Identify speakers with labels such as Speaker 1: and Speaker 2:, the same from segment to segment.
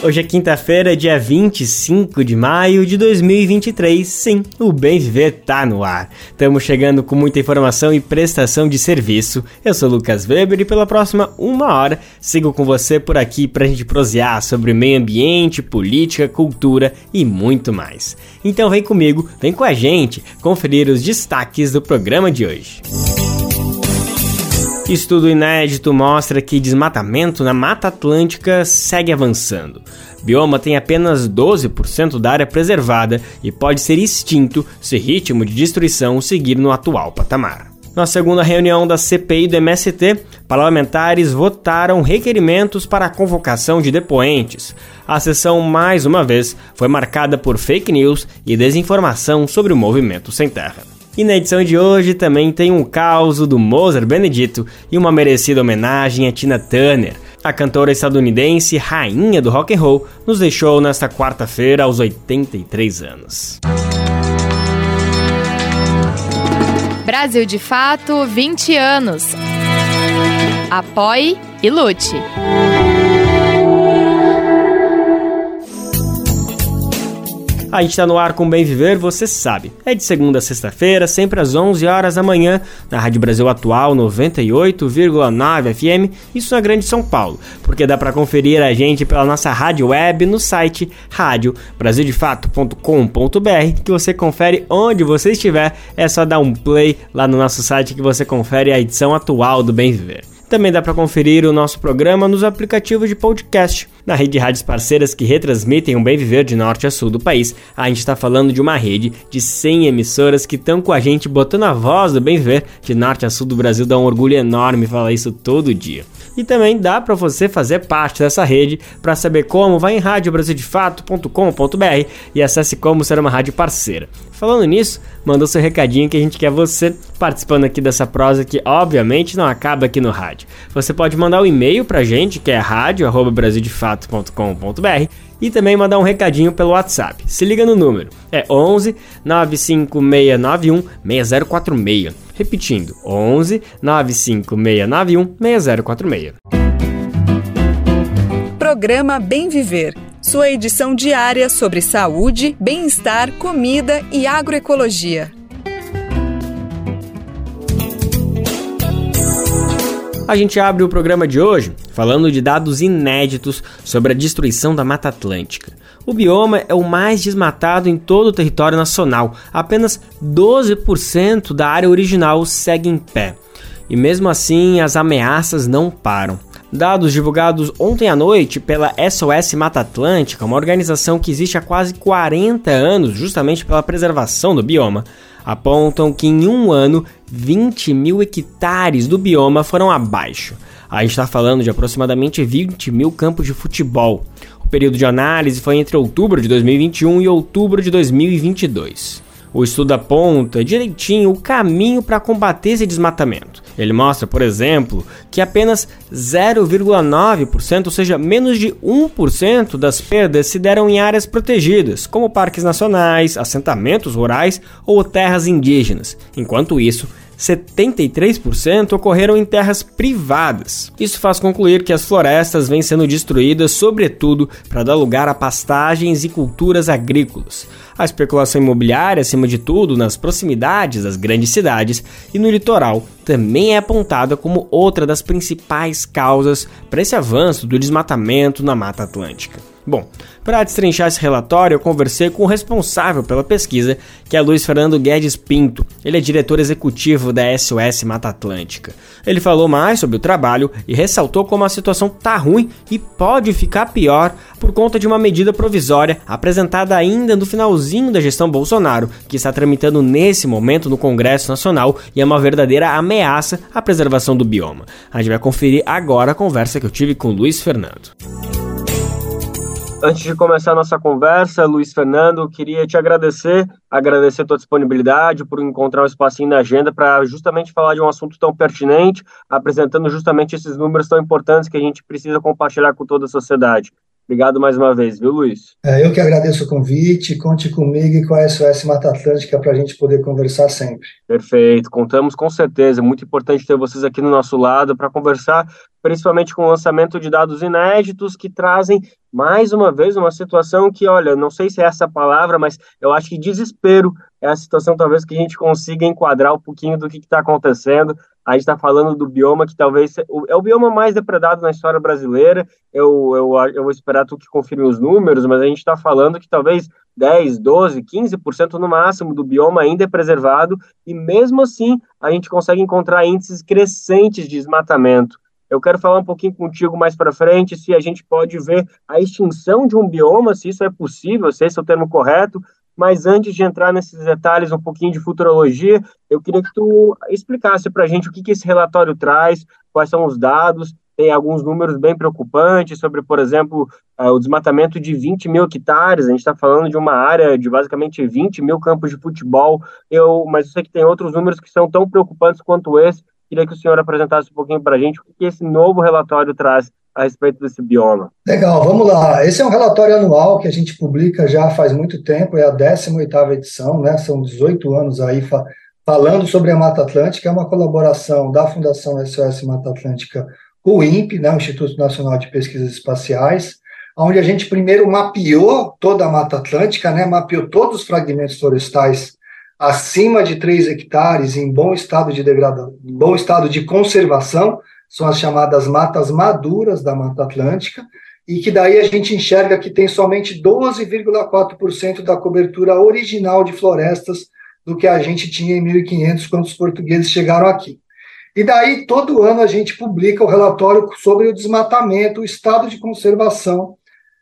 Speaker 1: Hoje é quinta-feira, dia 25 de maio de 2023. Sim, o Bem Viver tá no ar. Estamos chegando com muita informação e prestação de serviço. Eu sou Lucas Weber e pela próxima uma hora sigo com você por aqui pra gente prosear sobre meio ambiente, política, cultura e muito mais. Então vem comigo, vem com a gente conferir os destaques do programa de hoje. Estudo inédito mostra que desmatamento na Mata Atlântica segue avançando. Bioma tem apenas 12% da área preservada e pode ser extinto se ritmo de destruição seguir no atual patamar. Na segunda reunião da CPI do MST, parlamentares votaram requerimentos para a convocação de depoentes. A sessão, mais uma vez, foi marcada por fake news e desinformação sobre o movimento sem terra. E na edição de hoje também tem um caos do Mozart Benedito e uma merecida homenagem a Tina Turner. A cantora estadunidense, rainha do rock and roll, nos deixou nesta quarta-feira aos 83 anos.
Speaker 2: Brasil de Fato, 20 anos. Apoie e lute.
Speaker 1: A gente está no ar com Bem Viver, você sabe. É de segunda a sexta-feira, sempre às 11 horas da manhã, na Rádio Brasil Atual 98,9 FM, isso na Grande São Paulo. Porque dá para conferir a gente pela nossa rádio web no site radiobrasildefato.com.br, que você confere onde você estiver. É só dar um play lá no nosso site que você confere a edição atual do Bem Viver. Também dá para conferir o nosso programa nos aplicativos de podcast. Na rede de rádios parceiras que retransmitem o bem viver de norte a sul do país, a gente está falando de uma rede de 100 emissoras que estão com a gente botando a voz do bem viver de norte a sul do Brasil. Dá um orgulho enorme falar isso todo dia. E também dá para você fazer parte dessa rede. Para saber como, vai em radiobrasildefato.com.br e acesse como ser uma rádio parceira. Falando nisso, manda o seu recadinho que a gente quer você participando aqui dessa prosa que obviamente não acaba aqui no rádio. Você pode mandar um e-mail pra gente que é radio@brasildefato.com.br e também mandar um recadinho pelo WhatsApp. Se liga no número. É 11 95691 6046. Repetindo, 11 95691 6046.
Speaker 3: Programa Bem Viver. Sua edição diária sobre saúde, bem-estar, comida e agroecologia.
Speaker 1: A gente abre o programa de hoje falando de dados inéditos sobre a destruição da Mata Atlântica. O bioma é o mais desmatado em todo o território nacional. Apenas 12% da área original segue em pé. E mesmo assim, as ameaças não param. Dados divulgados ontem à noite pela SOS Mata Atlântica, uma organização que existe há quase 40 anos justamente pela preservação do bioma, apontam que em um ano 20 mil hectares do bioma foram abaixo. A gente está falando de aproximadamente 20 mil campos de futebol. O período de análise foi entre outubro de 2021 e outubro de 2022. O estudo aponta direitinho o caminho para combater esse desmatamento. Ele mostra, por exemplo, que apenas 0,9%, ou seja, menos de 1% das perdas se deram em áreas protegidas, como parques nacionais, assentamentos rurais ou terras indígenas. Enquanto isso, 73% ocorreram em terras privadas. Isso faz concluir que as florestas vêm sendo destruídas, sobretudo, para dar lugar a pastagens e culturas agrícolas. A especulação imobiliária, acima de tudo, nas proximidades das grandes cidades e no litoral, também é apontada como outra das principais causas para esse avanço do desmatamento na Mata Atlântica. Bom, para destrinchar esse relatório, eu conversei com o responsável pela pesquisa, que é Luiz Fernando Guedes Pinto. Ele é diretor executivo da SOS Mata Atlântica. Ele falou mais sobre o trabalho e ressaltou como a situação tá ruim e pode ficar pior por conta de uma medida provisória apresentada ainda no finalzinho da gestão Bolsonaro, que está tramitando nesse momento no Congresso Nacional e é uma verdadeira ameaça à preservação do bioma. A gente vai conferir agora a conversa que eu tive com Luiz Fernando. Antes de começar a nossa conversa, Luiz Fernando, queria te agradecer, agradecer a tua disponibilidade por encontrar um espacinho na agenda para justamente falar de um assunto tão pertinente, apresentando justamente esses números tão importantes que a gente precisa compartilhar com toda a sociedade.
Speaker 4: Obrigado mais uma vez, viu, Luiz?
Speaker 5: É, eu que agradeço o convite. Conte comigo e com a SOS Mata Atlântica para a gente poder conversar sempre.
Speaker 4: Perfeito, contamos com certeza. Muito importante ter vocês aqui no nosso lado para conversar, principalmente com o lançamento de dados inéditos que trazem mais uma vez uma situação que, olha, não sei se é essa palavra, mas eu acho que desespero é a situação talvez que a gente consiga enquadrar um pouquinho do que está acontecendo. A gente está falando do bioma que talvez é o bioma mais depredado na história brasileira. Eu, eu, eu vou esperar tu que confirme os números, mas a gente está falando que talvez 10, 12, 15% no máximo do bioma ainda é preservado, e mesmo assim a gente consegue encontrar índices crescentes de desmatamento. Eu quero falar um pouquinho contigo mais para frente se a gente pode ver a extinção de um bioma, se isso é possível, se esse é o termo correto, mas antes de entrar nesses detalhes um pouquinho de futurologia, eu queria que tu explicasse para a gente o que, que esse relatório traz, quais são os dados, tem alguns números bem preocupantes sobre, por exemplo, uh, o desmatamento de 20 mil hectares, a gente está falando de uma área de basicamente 20 mil campos de futebol, eu, mas eu sei que tem outros números que são tão preocupantes quanto esse, queria que o senhor apresentasse um pouquinho para a gente o que esse novo relatório traz a respeito desse bioma.
Speaker 5: Legal, vamos lá. Esse é um relatório anual que a gente publica já faz muito tempo, é a 18ª edição, né? São 18 anos aí fa falando sobre a Mata Atlântica, é uma colaboração da Fundação SOS Mata Atlântica com o INPE, né, o Instituto Nacional de Pesquisas Espaciais, onde a gente primeiro mapeou toda a Mata Atlântica, né, mapeou todos os fragmentos florestais acima de 3 hectares em bom estado de degradação, bom estado de conservação, são as chamadas matas maduras da Mata Atlântica, e que daí a gente enxerga que tem somente 12,4% da cobertura original de florestas do que a gente tinha em 1500 quando os portugueses chegaram aqui. E daí todo ano a gente publica o relatório sobre o desmatamento, o estado de conservação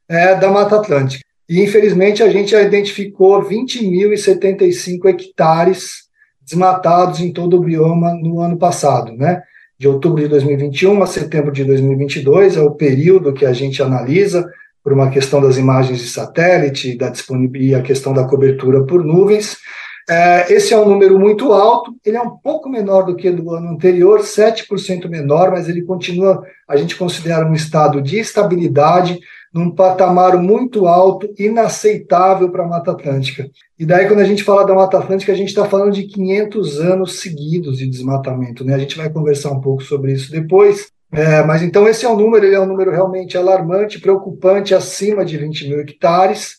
Speaker 5: é, da Mata Atlântica. E infelizmente a gente já identificou 20.075 hectares desmatados em todo o bioma no ano passado, né? De outubro de 2021 a setembro de 2022, é o período que a gente analisa por uma questão das imagens de satélite, da disponibilidade, a questão da cobertura por nuvens. É, esse é um número muito alto, ele é um pouco menor do que do ano anterior, 7% menor, mas ele continua, a gente considera um estado de estabilidade, num patamar muito alto, inaceitável para a Mata Atlântica. E daí, quando a gente fala da Mata Atlântica, a gente está falando de 500 anos seguidos de desmatamento. Né? A gente vai conversar um pouco sobre isso depois. É, mas então esse é um número, ele é um número realmente alarmante, preocupante, acima de 20 mil hectares.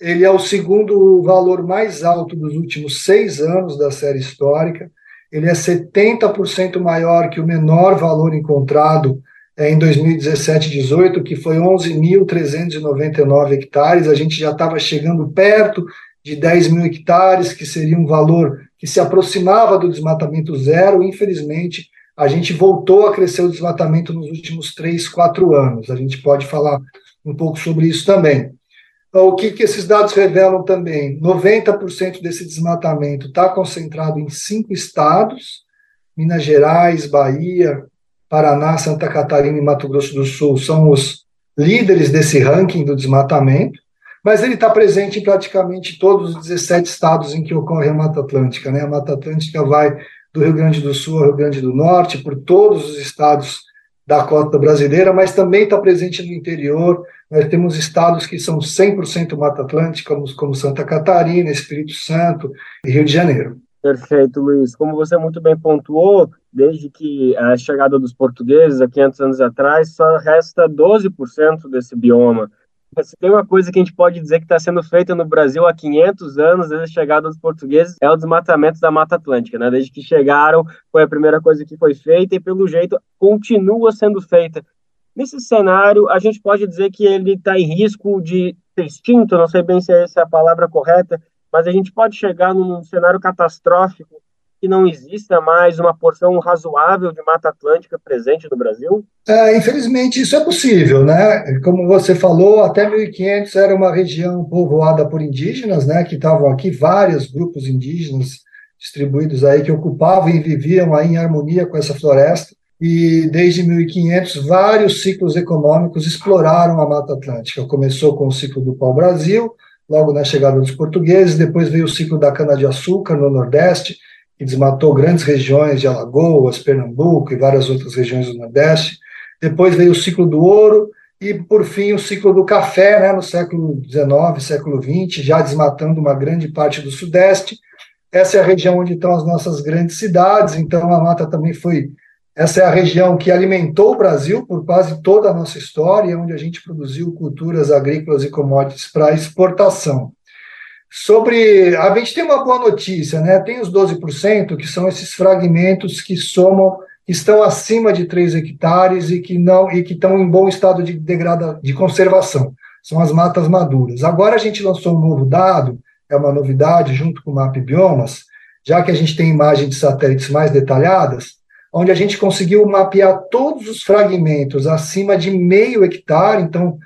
Speaker 5: Ele é o segundo valor mais alto dos últimos seis anos da série histórica. Ele é 70% maior que o menor valor encontrado em 2017 18, que foi 11.399 hectares, a gente já estava chegando perto de 10 mil hectares, que seria um valor que se aproximava do desmatamento zero. Infelizmente, a gente voltou a crescer o desmatamento nos últimos 3, 4 anos. A gente pode falar um pouco sobre isso também. O que, que esses dados revelam também? 90% desse desmatamento está concentrado em cinco estados: Minas Gerais, Bahia, Paraná, Santa Catarina e Mato Grosso do Sul são os líderes desse ranking do desmatamento, mas ele está presente em praticamente todos os 17 estados em que ocorre a Mata Atlântica. Né? A Mata Atlântica vai do Rio Grande do Sul ao Rio Grande do Norte, por todos os estados da cota brasileira, mas também está presente no interior. Nós temos estados que são 100% Mata Atlântica, como Santa Catarina, Espírito Santo e Rio de Janeiro.
Speaker 4: Perfeito, Luiz. Como você muito bem pontuou, desde que a chegada dos portugueses há 500 anos atrás, só resta 12% desse bioma. Se tem uma coisa que a gente pode dizer que está sendo feita no Brasil há 500 anos, desde a chegada dos portugueses, é o desmatamento da Mata Atlântica. Né? Desde que chegaram, foi a primeira coisa que foi feita e, pelo jeito, continua sendo feita. Nesse cenário, a gente pode dizer que ele está em risco de ser extinto, não sei bem se essa é a palavra correta, mas a gente pode chegar num cenário catastrófico que não exista mais uma porção razoável de Mata Atlântica presente no Brasil?
Speaker 5: É, infelizmente, isso é possível, né? Como você falou, até 1500 era uma região povoada por indígenas, né? Que estavam aqui vários grupos indígenas distribuídos aí que ocupavam e viviam aí em harmonia com essa floresta. E desde 1500, vários ciclos econômicos exploraram a Mata Atlântica. Começou com o ciclo do pau-brasil, logo na chegada dos portugueses, depois veio o ciclo da cana-de-açúcar no Nordeste, que desmatou grandes regiões de Alagoas, Pernambuco e várias outras regiões do Nordeste. Depois veio o ciclo do ouro, e, por fim, o ciclo do café, né, no século XIX, século XX, já desmatando uma grande parte do Sudeste. Essa é a região onde estão as nossas grandes cidades, então a mata também foi. Essa é a região que alimentou o Brasil por quase toda a nossa história, onde a gente produziu culturas agrícolas e commodities para exportação. Sobre. A gente tem uma boa notícia, né? Tem os 12%, que são esses fragmentos que somam estão acima de 3 hectares e que não e que estão em bom estado de degrada, de conservação. São as matas maduras. Agora a gente lançou um novo dado, é uma novidade junto com o Map Biomas, já que a gente tem imagens de satélites mais detalhadas, onde a gente conseguiu mapear todos os fragmentos acima de meio hectare, então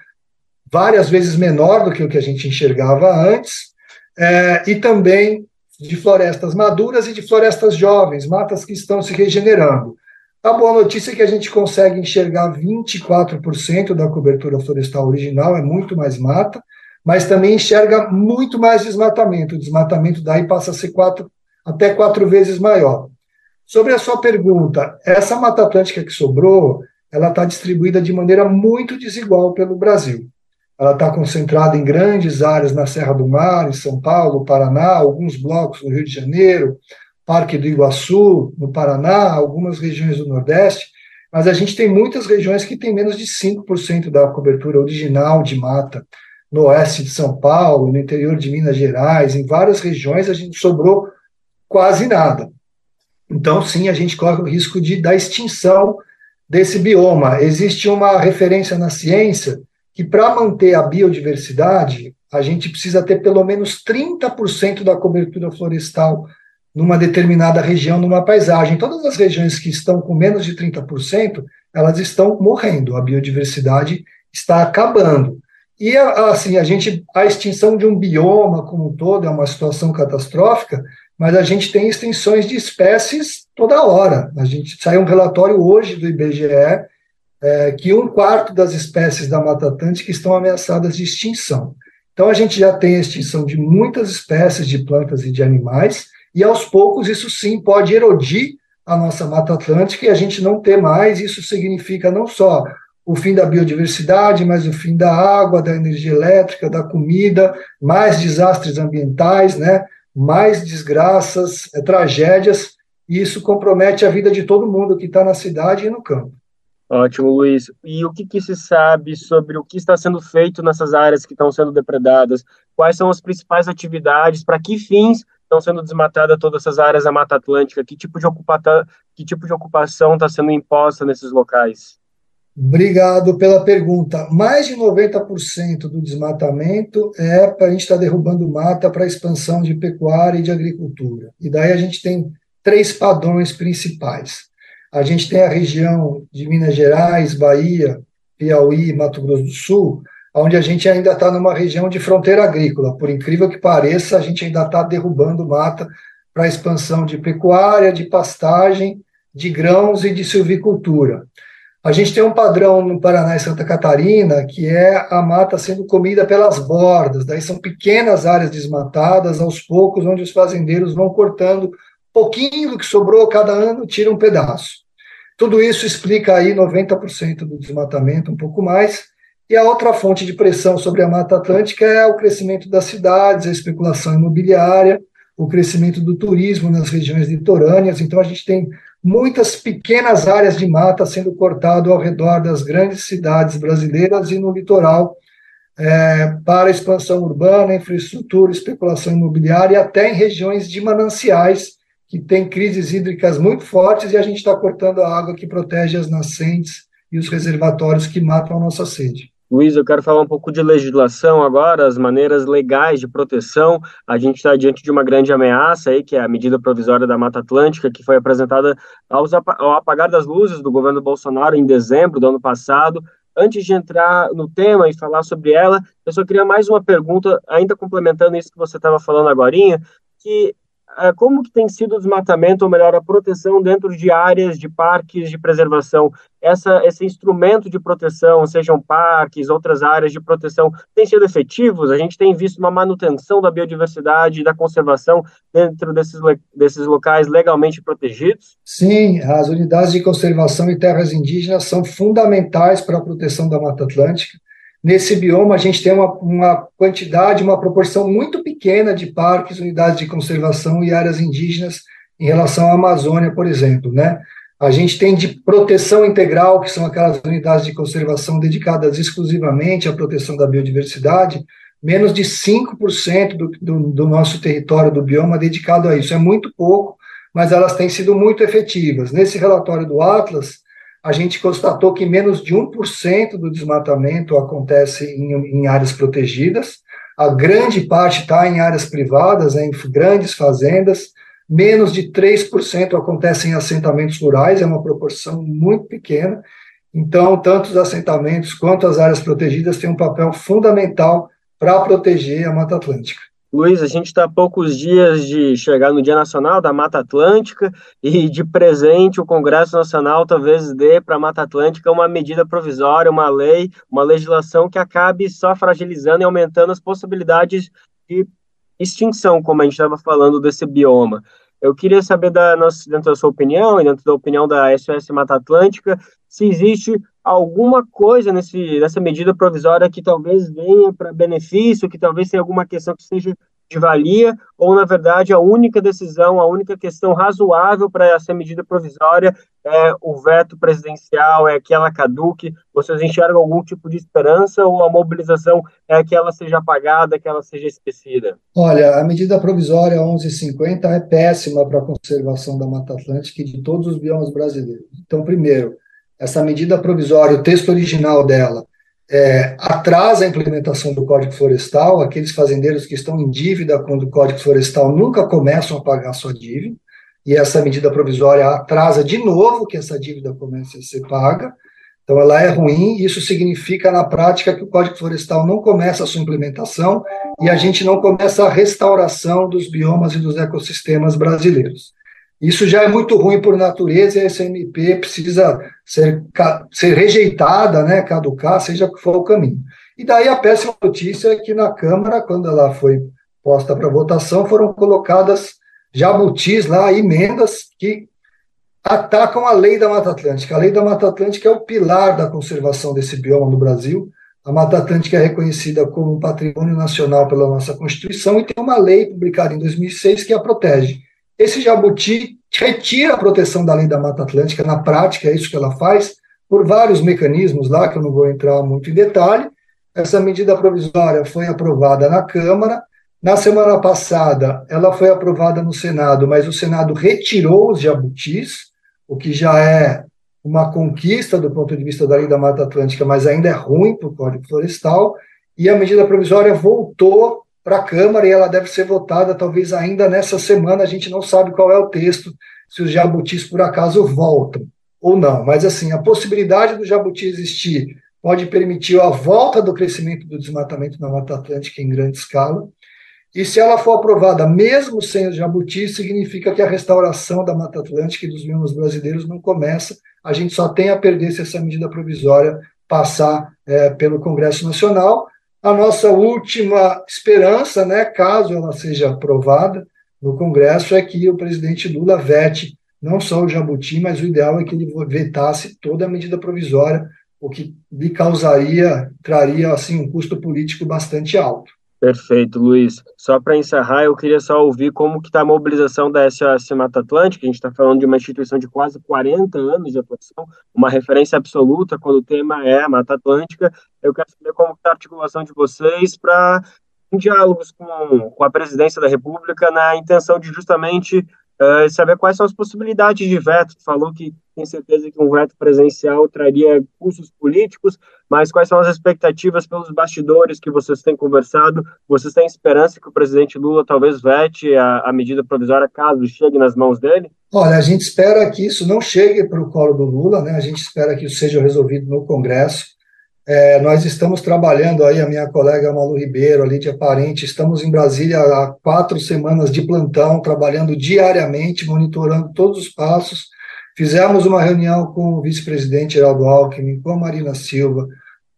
Speaker 5: várias vezes menor do que o que a gente enxergava antes, é, e também de florestas maduras e de florestas jovens, matas que estão se regenerando. A boa notícia é que a gente consegue enxergar 24% da cobertura florestal original, é muito mais mata, mas também enxerga muito mais desmatamento. O desmatamento daí passa a ser quatro, até quatro vezes maior. Sobre a sua pergunta, essa Mata Atlântica que sobrou, ela está distribuída de maneira muito desigual pelo Brasil. Ela está concentrada em grandes áreas na Serra do Mar, em São Paulo, Paraná, alguns blocos no Rio de Janeiro, Parque do Iguaçu, no Paraná, algumas regiões do Nordeste, mas a gente tem muitas regiões que têm menos de 5% da cobertura original de mata. No oeste de São Paulo, no interior de Minas Gerais, em várias regiões a gente sobrou quase nada. Então, sim, a gente corre o risco de da extinção desse bioma. Existe uma referência na ciência que para manter a biodiversidade, a gente precisa ter pelo menos 30% da cobertura florestal numa determinada região, numa paisagem. Todas as regiões que estão com menos de 30%, elas estão morrendo, a biodiversidade está acabando. E assim, a gente a extinção de um bioma como um todo é uma situação catastrófica, mas a gente tem extinções de espécies toda hora. A gente saiu um relatório hoje do IBGE é, que um quarto das espécies da Mata Atlântica estão ameaçadas de extinção. Então a gente já tem a extinção de muitas espécies de plantas e de animais, e aos poucos isso sim pode erodir a nossa Mata Atlântica e a gente não ter mais. Isso significa não só o fim da biodiversidade, mas o fim da água, da energia elétrica, da comida, mais desastres ambientais, né? mais desgraças, é, tragédias, e isso compromete a vida de todo mundo que está na cidade e no campo.
Speaker 4: Ótimo, Luiz. E o que, que, se sabe sobre o que está sendo feito nessas áreas que estão sendo depredadas? Quais são as principais atividades? Para que fins estão sendo desmatadas todas essas áreas da Mata Atlântica? Que tipo de, que tipo de ocupação está sendo imposta nesses locais?
Speaker 5: Obrigado pela pergunta. Mais de 90% do desmatamento é para a gente estar tá derrubando mata para expansão de pecuária e de agricultura. E daí a gente tem três padrões principais. A gente tem a região de Minas Gerais, Bahia, Piauí, Mato Grosso do Sul, onde a gente ainda está numa região de fronteira agrícola. Por incrível que pareça, a gente ainda está derrubando mata para expansão de pecuária, de pastagem, de grãos e de silvicultura. A gente tem um padrão no Paraná e Santa Catarina, que é a mata sendo comida pelas bordas, daí são pequenas áreas desmatadas, aos poucos, onde os fazendeiros vão cortando pouquinho do que sobrou cada ano, tira um pedaço. Tudo isso explica aí 90% do desmatamento, um pouco mais, e a outra fonte de pressão sobre a Mata Atlântica é o crescimento das cidades, a especulação imobiliária, o crescimento do turismo nas regiões litorâneas. Então, a gente tem muitas pequenas áreas de mata sendo cortado ao redor das grandes cidades brasileiras e no litoral é, para expansão urbana, infraestrutura, especulação imobiliária e até em regiões de mananciais que tem crises hídricas muito fortes e a gente está cortando a água que protege as nascentes e os reservatórios que matam a nossa sede.
Speaker 4: Luiz, eu quero falar um pouco de legislação agora, as maneiras legais de proteção. A gente está diante de uma grande ameaça aí, que é a medida provisória da Mata Atlântica, que foi apresentada ao apagar das luzes do governo Bolsonaro em dezembro do ano passado. Antes de entrar no tema e falar sobre ela, eu só queria mais uma pergunta, ainda complementando isso que você estava falando agora, que como que tem sido o desmatamento, ou melhor, a proteção dentro de áreas de parques de preservação? Essa, esse instrumento de proteção, sejam parques, outras áreas de proteção, tem sido efetivos? A gente tem visto uma manutenção da biodiversidade e da conservação dentro desses, desses locais legalmente protegidos?
Speaker 5: Sim, as unidades de conservação e terras indígenas são fundamentais para a proteção da Mata Atlântica Nesse bioma, a gente tem uma, uma quantidade, uma proporção muito pequena de parques, unidades de conservação e áreas indígenas em relação à Amazônia, por exemplo, né? A gente tem de proteção integral, que são aquelas unidades de conservação dedicadas exclusivamente à proteção da biodiversidade, menos de 5% do, do, do nosso território do bioma dedicado a isso. É muito pouco, mas elas têm sido muito efetivas. Nesse relatório do Atlas, a gente constatou que menos de 1% do desmatamento acontece em, em, áreas protegidas, a grande parte está em áreas privadas, em grandes fazendas, menos de 3% acontece em assentamentos rurais, é uma proporção muito pequena. Então, tanto os assentamentos quanto as áreas protegidas têm um papel fundamental para proteger a Mata Atlântica.
Speaker 4: Luiz, a gente está a poucos dias de chegar no Dia Nacional da Mata Atlântica e de presente o Congresso Nacional talvez dê para a Mata Atlântica uma medida provisória, uma lei, uma legislação que acabe só fragilizando e aumentando as possibilidades de extinção, como a gente estava falando desse bioma. Eu queria saber, da, dentro da sua opinião e dentro da opinião da SOS Mata Atlântica, se existe alguma coisa nesse, nessa medida provisória que talvez venha para benefício, que talvez tenha alguma questão que seja de valia, ou na verdade a única decisão, a única questão razoável para essa medida provisória é o veto presidencial, é que ela caduque? Vocês enxergam algum tipo de esperança ou a mobilização é que ela seja apagada, que ela seja esquecida?
Speaker 5: Olha, a medida provisória 1150 é péssima para a conservação da Mata Atlântica e de todos os biomas brasileiros. Então, primeiro, essa medida provisória, o texto original dela, é, atrasa a implementação do Código Florestal. Aqueles fazendeiros que estão em dívida com o Código Florestal nunca começam a pagar sua dívida, e essa medida provisória atrasa de novo que essa dívida comece a ser paga. Então, ela é ruim, e isso significa, na prática, que o Código Florestal não começa a sua implementação e a gente não começa a restauração dos biomas e dos ecossistemas brasileiros. Isso já é muito ruim por natureza e essa MP precisa ser, ser rejeitada, né, caducar, seja que for o caminho. E daí a péssima notícia é que na Câmara, quando ela foi posta para votação, foram colocadas jabutis lá, emendas que atacam a lei da Mata Atlântica. A lei da Mata Atlântica é o pilar da conservação desse bioma no Brasil. A Mata Atlântica é reconhecida como um patrimônio nacional pela nossa Constituição e tem uma lei publicada em 2006 que a protege. Esse jabuti retira a proteção da lei da Mata Atlântica, na prática é isso que ela faz, por vários mecanismos lá, que eu não vou entrar muito em detalhe. Essa medida provisória foi aprovada na Câmara. Na semana passada, ela foi aprovada no Senado, mas o Senado retirou os jabutis, o que já é uma conquista do ponto de vista da lei da Mata Atlântica, mas ainda é ruim para o Código Florestal. E a medida provisória voltou para a Câmara e ela deve ser votada talvez ainda nessa semana. A gente não sabe qual é o texto, se os jabutis por acaso voltam ou não. Mas assim, a possibilidade do jabuti existir pode permitir a volta do crescimento do desmatamento na Mata Atlântica em grande escala. E se ela for aprovada mesmo sem os jabutis, significa que a restauração da Mata Atlântica e dos biomas brasileiros não começa. A gente só tem a perder se essa medida provisória passar é, pelo Congresso Nacional a nossa última esperança, né, caso ela seja aprovada no Congresso, é que o presidente Lula vete não só o Jabuti, mas o ideal é que ele vetasse toda a medida provisória, o que lhe causaria, traria assim um custo político bastante alto.
Speaker 4: Perfeito, Luiz. Só para encerrar, eu queria só ouvir como que está a mobilização da SOS Mata Atlântica. A gente está falando de uma instituição de quase 40 anos de atuação, uma referência absoluta quando o tema é a Mata Atlântica. Eu quero saber como está a articulação de vocês para diálogos com, com a presidência da República na intenção de justamente uh, saber quais são as possibilidades de veto. Falou que tem certeza que um veto presencial traria custos políticos, mas quais são as expectativas pelos bastidores que vocês têm conversado? Vocês têm esperança que o presidente Lula talvez vete a, a medida provisória caso chegue nas mãos dele?
Speaker 5: Olha, a gente espera que isso não chegue para o colo do Lula, né? a gente espera que isso seja resolvido no Congresso. É, nós estamos trabalhando aí, a minha colega Malu Ribeiro, a Lídia Parente, estamos em Brasília há quatro semanas de plantão, trabalhando diariamente, monitorando todos os passos. Fizemos uma reunião com o vice-presidente Geraldo Alckmin, com a Marina Silva,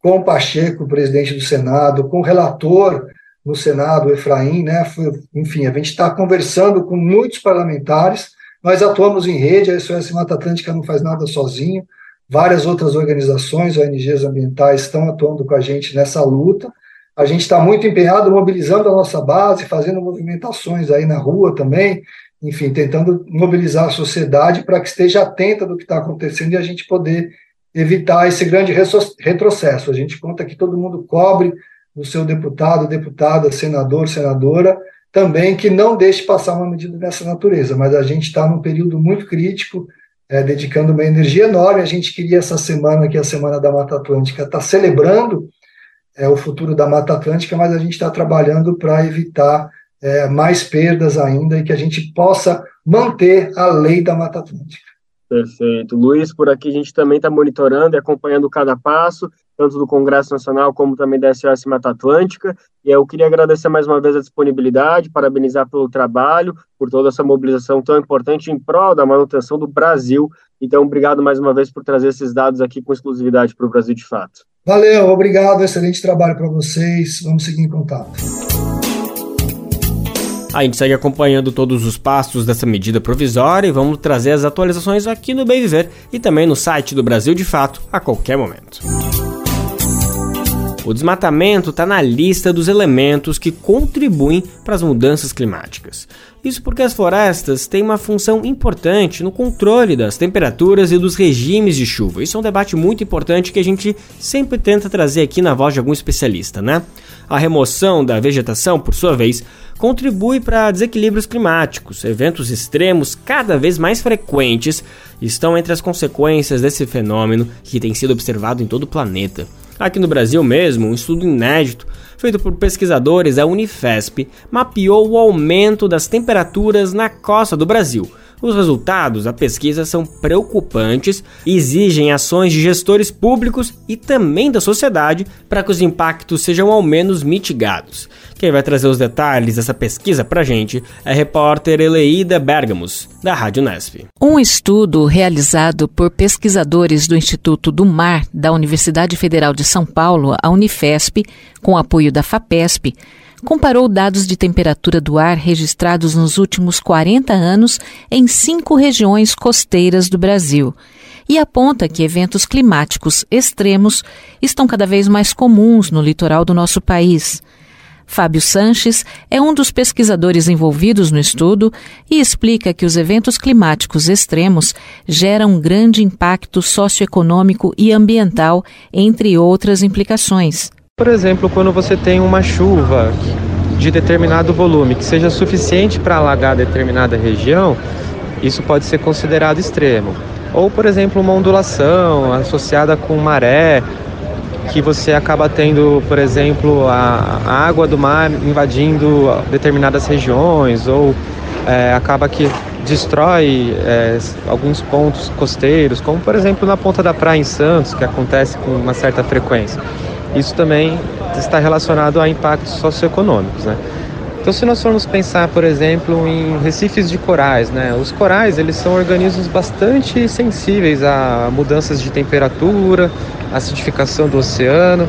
Speaker 5: com o Pacheco, presidente do Senado, com o relator no Senado, Efraim, né? Foi, enfim, a gente está conversando com muitos parlamentares, nós atuamos em rede, a SOS Mata Atlântica não faz nada sozinho, Várias outras organizações, ONGs ambientais, estão atuando com a gente nessa luta. A gente está muito empenhado, mobilizando a nossa base, fazendo movimentações aí na rua também, enfim, tentando mobilizar a sociedade para que esteja atenta do que está acontecendo e a gente poder evitar esse grande retrocesso. A gente conta que todo mundo cobre o seu deputado, deputada, senador, senadora, também que não deixe passar uma medida dessa natureza, mas a gente está num período muito crítico, é, dedicando uma energia enorme. A gente queria essa semana, que é a Semana da Mata Atlântica, estar tá celebrando é, o futuro da Mata Atlântica, mas a gente está trabalhando para evitar é, mais perdas ainda e que a gente possa manter a lei da Mata Atlântica.
Speaker 4: Perfeito. Luiz, por aqui a gente também está monitorando e acompanhando cada passo tanto do Congresso Nacional como também da SOS Mata Atlântica. E eu queria agradecer mais uma vez a disponibilidade, parabenizar pelo trabalho, por toda essa mobilização tão importante em prol da manutenção do Brasil. Então, obrigado mais uma vez por trazer esses dados aqui com exclusividade para o Brasil de fato.
Speaker 5: Valeu, obrigado, excelente trabalho para vocês. Vamos seguir em contato.
Speaker 1: A gente segue acompanhando todos os passos dessa medida provisória e vamos trazer as atualizações aqui no Bem Viver e também no site do Brasil de Fato a qualquer momento. O desmatamento está na lista dos elementos que contribuem para as mudanças climáticas. Isso porque as florestas têm uma função importante no controle das temperaturas e dos regimes de chuva. Isso é um debate muito importante que a gente sempre tenta trazer aqui na voz de algum especialista, né? A remoção da vegetação, por sua vez, contribui para desequilíbrios climáticos. Eventos extremos cada vez mais frequentes estão entre as consequências desse fenômeno que tem sido observado em todo o planeta. Aqui no Brasil mesmo, um estudo inédito feito por pesquisadores da Unifesp mapeou o aumento das temperaturas na costa do Brasil os resultados da pesquisa são preocupantes e exigem ações de gestores públicos e também da sociedade para que os impactos sejam ao menos mitigados. Quem vai trazer os detalhes dessa pesquisa para a gente é a repórter Eleida Bergamos, da Rádio Nesp.
Speaker 6: Um estudo realizado por pesquisadores do Instituto do Mar da Universidade Federal de São Paulo, a Unifesp, com apoio da FAPESP, comparou dados de temperatura do ar registrados nos últimos 40 anos em cinco regiões costeiras do Brasil e aponta que eventos climáticos extremos estão cada vez mais comuns no litoral do nosso país. Fábio Sanches é um dos pesquisadores envolvidos no estudo e explica que os eventos climáticos extremos geram um grande impacto socioeconômico e ambiental, entre outras implicações.
Speaker 7: Por exemplo, quando você tem uma chuva de determinado volume que seja suficiente para alagar determinada região, isso pode ser considerado extremo. Ou, por exemplo, uma ondulação associada com maré, que você acaba tendo, por exemplo, a, água do mar invadindo determinadas regiões, ou é, acaba que destrói é, alguns pontos costeiros, como por exemplo na ponta da praia em Santos, que acontece com uma certa frequência isso também está relacionado a impactos socioeconômicos, né? Então, se nós formos pensar, por exemplo, em recifes de corais, né? Os corais, eles são organismos bastante sensíveis a mudanças de temperatura, acidificação do oceano,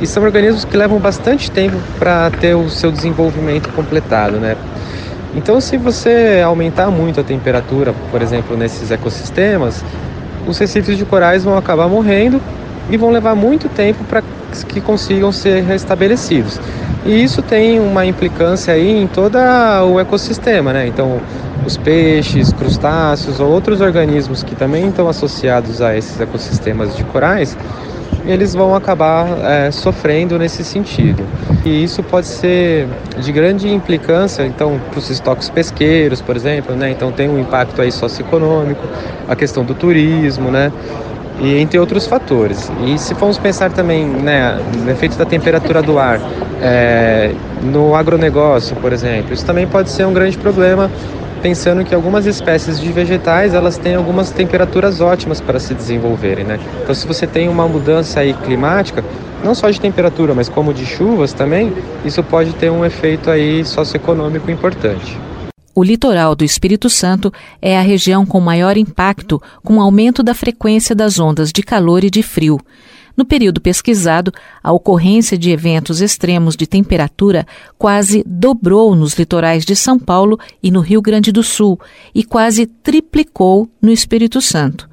Speaker 7: e são organismos que levam bastante tempo para ter o seu desenvolvimento completado, né? Então, se você aumentar muito a temperatura, por exemplo, nesses ecossistemas, os recifes de corais vão acabar morrendo e vão levar muito tempo para que consigam ser restabelecidos. E isso tem uma implicância aí em todo o ecossistema, né? Então, os peixes, crustáceos ou outros organismos que também estão associados a esses ecossistemas de corais, eles vão acabar é, sofrendo nesse sentido. E isso pode ser de grande implicância, então, para os estoques pesqueiros, por exemplo, né? Então tem um impacto aí socioeconômico, a questão do turismo, né? E entre outros fatores. E se formos pensar também né, no efeito da temperatura do ar é, no agronegócio, por exemplo, isso também pode ser um grande problema pensando que algumas espécies de vegetais elas têm algumas temperaturas ótimas para se desenvolverem, né? Então, se você tem uma mudança aí climática, não só de temperatura, mas como de chuvas também, isso pode ter um efeito aí socioeconômico importante.
Speaker 6: O litoral do Espírito Santo é a região com maior impacto com aumento da frequência das ondas de calor e de frio. No período pesquisado, a ocorrência de eventos extremos de temperatura quase dobrou nos litorais de São Paulo e no Rio Grande do Sul e quase triplicou no Espírito Santo.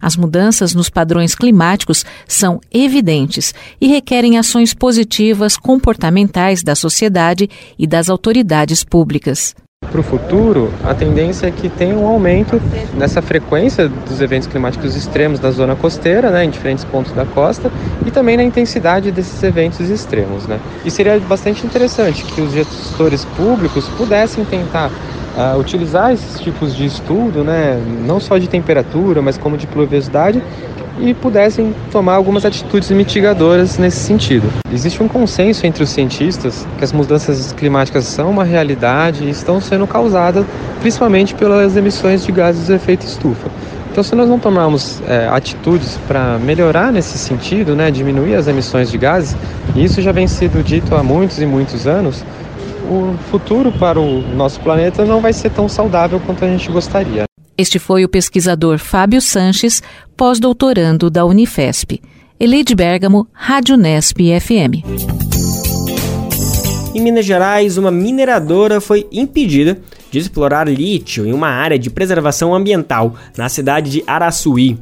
Speaker 6: As mudanças nos padrões climáticos são evidentes e requerem ações positivas comportamentais da sociedade e das autoridades públicas.
Speaker 7: Para o futuro, a tendência é que tenha um aumento nessa frequência dos eventos climáticos extremos da zona costeira, né, em diferentes pontos da costa, e também na intensidade desses eventos extremos. Né. E seria bastante interessante que os gestores públicos pudessem tentar utilizar esses tipos de estudo, né, não só de temperatura, mas como de pluviosidade, e pudessem tomar algumas atitudes mitigadoras nesse sentido. Existe um consenso entre os cientistas que as mudanças climáticas são uma realidade e estão sendo causadas principalmente pelas emissões de gases de efeito estufa. Então, se nós não tomarmos é, atitudes para melhorar nesse sentido, né, diminuir as emissões de gases, e isso já vem sido dito há muitos e muitos anos, o futuro para o nosso planeta não vai ser tão saudável quanto a gente gostaria.
Speaker 6: Este foi o pesquisador Fábio Sanches, pós-doutorando da Unifesp. Eleide Bergamo, Rádio Nesp FM.
Speaker 1: Em Minas Gerais, uma mineradora foi impedida de explorar lítio em uma área de preservação ambiental na cidade de Araçuí.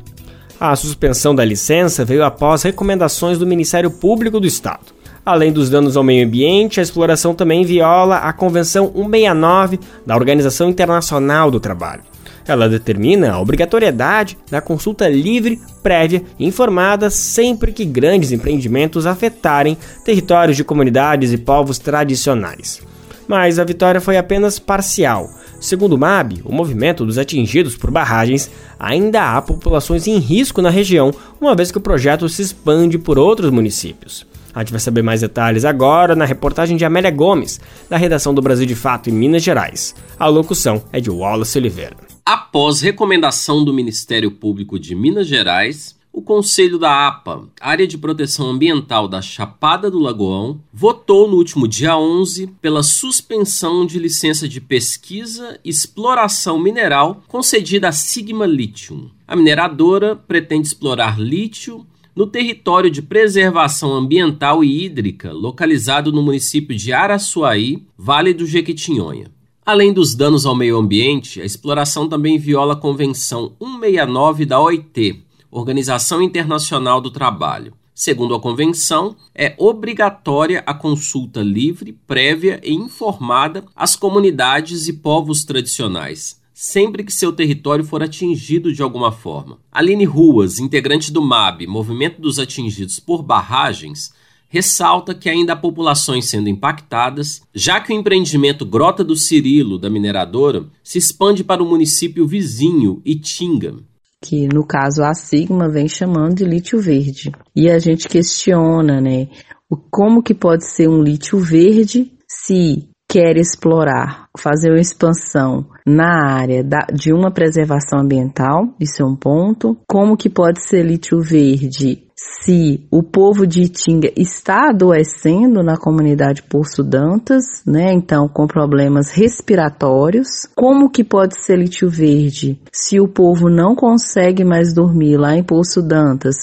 Speaker 1: A suspensão da licença veio após recomendações do Ministério Público do Estado. Além dos danos ao meio ambiente, a exploração também viola a Convenção 169 da Organização Internacional do Trabalho. Ela determina a obrigatoriedade da consulta livre, prévia e informada sempre que grandes empreendimentos afetarem territórios de comunidades e povos tradicionais. Mas a vitória foi apenas parcial. Segundo o MAB, o movimento dos atingidos por barragens, ainda há populações em risco na região, uma vez que o projeto se expande por outros municípios. A gente vai saber mais detalhes agora na reportagem de Amélia Gomes, da redação do Brasil de Fato em Minas Gerais. A locução é de Wallace Oliveira.
Speaker 8: Após recomendação do Ministério Público de Minas Gerais, o Conselho da APA, Área de Proteção Ambiental da Chapada do Lagoão, votou no último dia 11 pela suspensão de licença de pesquisa e exploração mineral concedida à Sigma Lithium. A mineradora pretende explorar lítio no território de preservação ambiental e hídrica localizado no município de Araçuaí, Vale do Jequitinhonha. Além dos danos ao meio ambiente, a exploração também viola a Convenção 169 da OIT, Organização Internacional do Trabalho. Segundo a convenção, é obrigatória a consulta livre, prévia e informada às comunidades e povos tradicionais, sempre que seu território for atingido de alguma forma. Aline Ruas, integrante do MAB, Movimento dos Atingidos por Barragens, ressalta que ainda há populações sendo impactadas, já que o empreendimento Grota do Cirilo, da mineradora, se expande para o município vizinho, Itinga.
Speaker 9: Que no caso a Sigma vem chamando de lítio verde. E a gente questiona, né? Como que pode ser um lítio verde se quer explorar, fazer uma expansão na área da, de uma preservação ambiental, isso é um ponto. Como que pode ser lítio verde se o povo de Itinga está adoecendo na comunidade Poço Dantas, né? Então, com problemas respiratórios, como que pode ser lítio verde se o povo não consegue mais dormir lá em Poço Dantas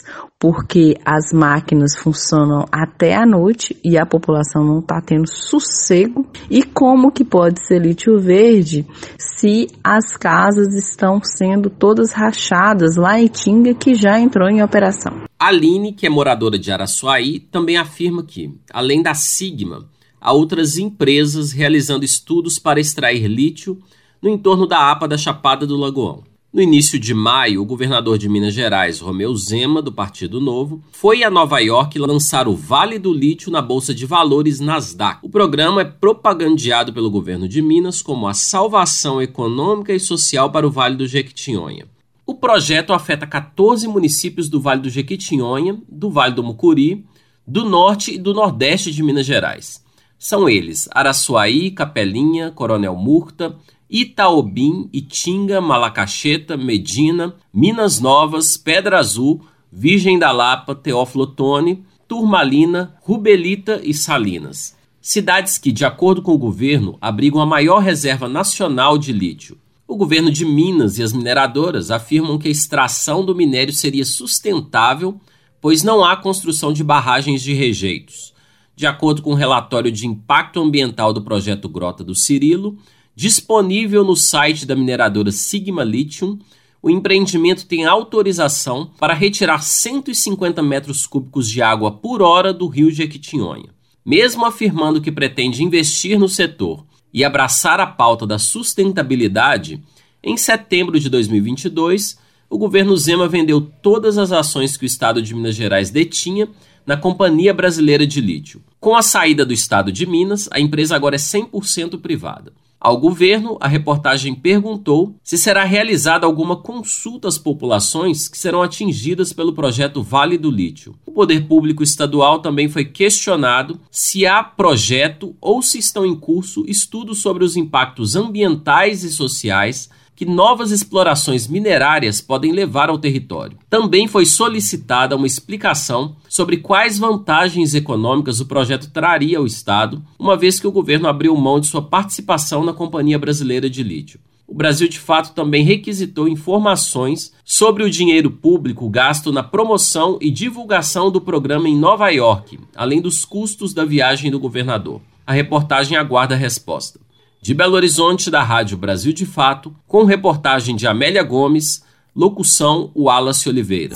Speaker 9: porque as máquinas funcionam até a noite e a população não está tendo sossego. E como que pode ser lítio verde se as casas estão sendo todas rachadas lá em Tinga que já entrou em operação?
Speaker 8: Aline, que é moradora de Araçuaí, também afirma que, além da Sigma, há outras empresas realizando estudos para extrair lítio no entorno da APA da Chapada do Lagoão. No início de maio, o governador de Minas Gerais, Romeu Zema, do Partido Novo, foi a Nova York lançar o Vale do Lítio na Bolsa de Valores Nasdaq. O programa é propagandeado pelo governo de Minas como a salvação econômica e social para o Vale do Jequitinhonha. O projeto afeta 14 municípios do Vale do Jequitinhonha, do Vale do Mucuri, do norte e do nordeste de Minas Gerais. São eles Araçuaí, Capelinha, Coronel Murta, Itaobim, Itinga, Malacacheta, Medina, Minas Novas, Pedra Azul, Virgem da Lapa, Teófilo Otoni, Turmalina, Rubelita e Salinas. Cidades que, de acordo com o governo, abrigam a maior reserva nacional de lítio. O governo de Minas e as mineradoras afirmam que a extração do minério seria sustentável, pois não há construção de barragens de rejeitos. De acordo com o relatório de impacto ambiental do projeto Grota do Cirilo, disponível no site da mineradora Sigma Lithium, o empreendimento tem autorização para retirar 150 metros cúbicos de água por hora do rio Jequitinhonha. Mesmo afirmando que pretende investir no setor e abraçar a pauta da sustentabilidade, em setembro de 2022, o governo Zema vendeu todas as ações que o estado de Minas Gerais detinha na Companhia Brasileira de Lítio. Com a saída do estado de Minas, a empresa agora é 100% privada. Ao governo, a reportagem perguntou se será realizada alguma consulta às populações que serão atingidas pelo projeto Vale do Lítio. O poder público estadual também foi questionado se há projeto ou se estão em curso estudos sobre os impactos ambientais e sociais que novas explorações minerárias podem levar ao território. Também foi solicitada uma explicação sobre quais vantagens econômicas o projeto traria ao Estado, uma vez que o governo abriu mão de sua participação na Companhia Brasileira de Lítio. O Brasil, de fato, também requisitou informações sobre o dinheiro público gasto na promoção e divulgação do programa em Nova York, além dos custos da viagem do governador. A reportagem aguarda a resposta. De Belo Horizonte, da Rádio Brasil de Fato, com reportagem de Amélia Gomes, locução Wallace Oliveira.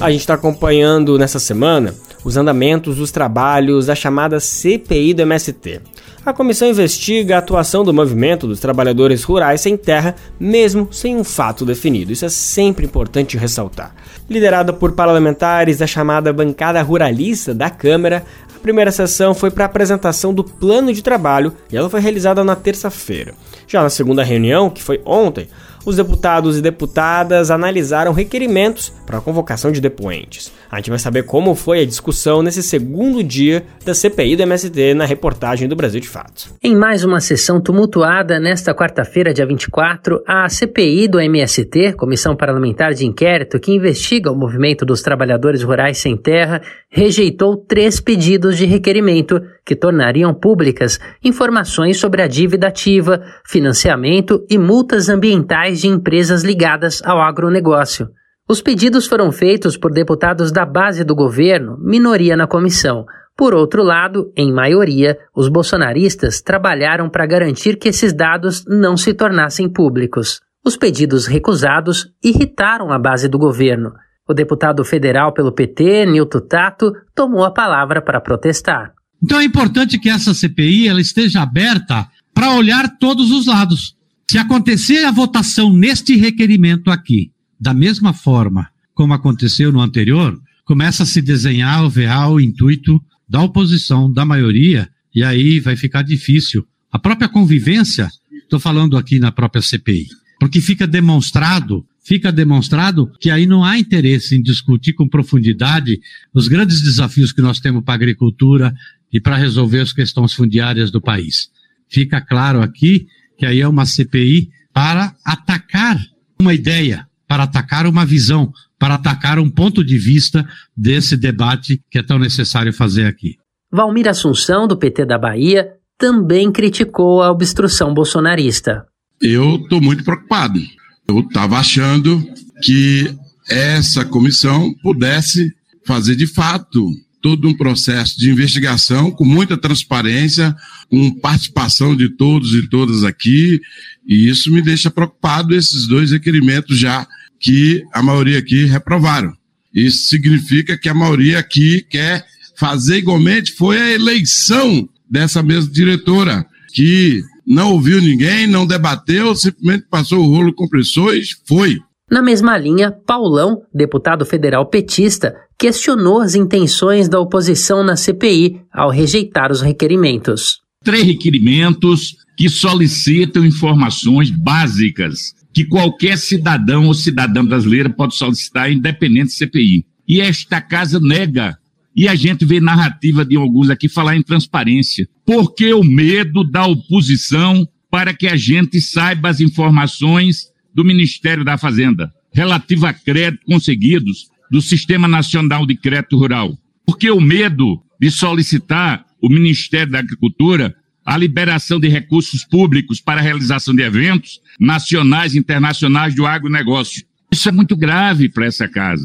Speaker 1: A gente está acompanhando nessa semana os andamentos dos trabalhos da chamada CPI do MST. A comissão investiga a atuação do movimento dos trabalhadores rurais sem terra, mesmo sem um fato definido. Isso é sempre importante ressaltar. Liderada por parlamentares da chamada bancada ruralista da Câmara, primeira sessão foi para a apresentação do plano de trabalho e ela foi realizada na terça-feira. Já na segunda reunião, que foi ontem, os deputados e deputadas analisaram requerimentos para a convocação de depoentes. A gente vai saber como foi a discussão nesse segundo dia da CPI do MST na reportagem do Brasil de Fato.
Speaker 10: Em mais uma sessão tumultuada, nesta quarta-feira, dia 24, a CPI do MST, Comissão Parlamentar de Inquérito que investiga o movimento dos trabalhadores rurais sem terra, rejeitou três pedidos de requerimento que tornariam públicas informações sobre a dívida ativa, financiamento e multas ambientais de empresas ligadas ao agronegócio. Os pedidos foram feitos por deputados da base do governo, minoria na comissão. Por outro lado, em maioria, os bolsonaristas trabalharam para garantir que esses dados não se tornassem públicos. Os pedidos recusados irritaram a base do governo. O deputado federal pelo PT, Nilton Tato, tomou a palavra para protestar.
Speaker 11: Então é importante que essa CPI ela esteja aberta para olhar todos os lados. Se acontecer a votação neste requerimento aqui, da mesma forma como aconteceu no anterior, começa a se desenhar o real intuito da oposição, da maioria, e aí vai ficar difícil. A própria convivência, estou falando aqui na própria CPI, porque fica demonstrado, fica demonstrado que aí não há interesse em discutir com profundidade os grandes desafios que nós temos para a agricultura, e para resolver as questões fundiárias do país. Fica claro aqui que aí é uma CPI para atacar uma ideia, para atacar uma visão, para atacar um ponto de vista desse debate que é tão necessário fazer aqui.
Speaker 10: Valmir Assunção, do PT da Bahia, também criticou a obstrução bolsonarista.
Speaker 12: Eu estou muito preocupado. Eu estava achando que essa comissão pudesse fazer de fato todo um processo de investigação com muita transparência, com participação de todos e todas aqui, e isso me deixa preocupado, esses dois requerimentos já que a maioria aqui reprovaram. Isso significa que a maioria aqui quer fazer igualmente, foi a eleição dessa mesma diretora, que não ouviu ninguém, não debateu, simplesmente passou o rolo compressor e foi.
Speaker 10: Na mesma linha, Paulão, deputado federal petista, questionou as intenções da oposição na CPI ao rejeitar os requerimentos.
Speaker 13: Três requerimentos que solicitam informações básicas que qualquer cidadão ou cidadã brasileira pode solicitar independente CPI. E esta casa nega E a gente vê narrativa de alguns aqui falar em transparência. Por que o medo da oposição para que a gente saiba as informações do Ministério da Fazenda relativa a créditos conseguidos do Sistema Nacional de Crédito Rural? Por que o medo de solicitar o Ministério da Agricultura a liberação de recursos públicos para a realização de eventos nacionais e internacionais do agronegócio? Isso é muito grave para essa casa.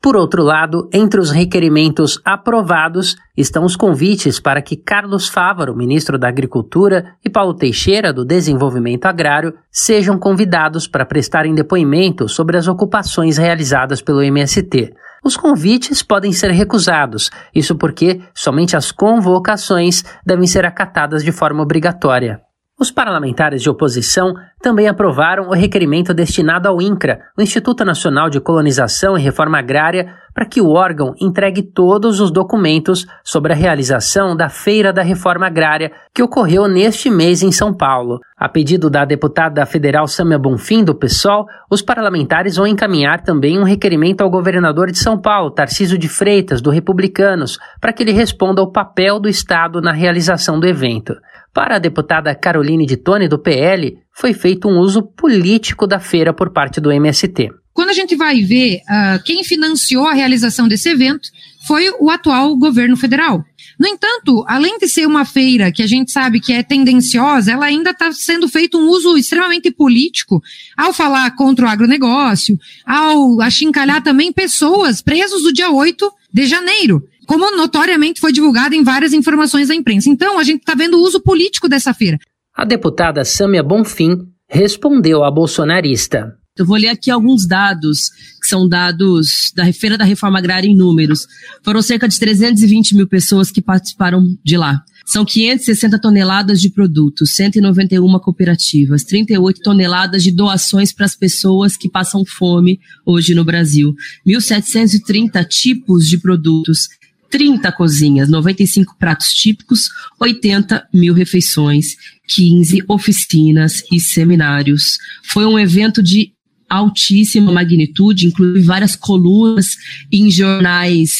Speaker 10: Por outro lado, entre os requerimentos aprovados estão os convites para que Carlos Fávaro, ministro da Agricultura, e Paulo Teixeira, do Desenvolvimento Agrário, sejam convidados para prestarem depoimento sobre as ocupações realizadas pelo MST. Os convites podem ser recusados, isso porque somente as convocações devem ser acatadas de forma obrigatória. Os parlamentares de oposição também aprovaram o requerimento destinado ao INCRA, o Instituto Nacional de Colonização e Reforma Agrária, para que o órgão entregue todos os documentos sobre a realização da Feira da Reforma Agrária, que ocorreu neste mês em São Paulo. A pedido da deputada federal Samia Bonfim, do PSOL, os parlamentares vão encaminhar também um requerimento ao governador de São Paulo, Tarciso de Freitas, do Republicanos, para que ele responda ao papel do Estado na realização do evento. Para a deputada Caroline de Tone, do PL, foi feito um uso político da feira por parte do MST.
Speaker 14: Quando a gente vai ver uh, quem financiou a realização desse evento, foi o atual governo federal. No entanto, além de ser uma feira que a gente sabe que é tendenciosa, ela ainda está sendo feito um uso extremamente político ao falar contra o agronegócio, ao achincalhar também pessoas presos do dia 8 de janeiro como notoriamente foi divulgado em várias informações da imprensa. Então, a gente está vendo o uso político dessa feira.
Speaker 10: A deputada Sâmia Bonfim respondeu à bolsonarista.
Speaker 15: Eu vou ler aqui alguns dados, que são dados da Feira da Reforma Agrária em números. Foram cerca de 320 mil pessoas que participaram de lá. São 560 toneladas de produtos, 191 cooperativas, 38 toneladas de doações para as pessoas que passam fome hoje no Brasil, 1.730 tipos de produtos, 30 cozinhas, 95 pratos típicos, 80 mil refeições, 15 oficinas e seminários. Foi um evento de altíssima magnitude, inclusive várias colunas em jornais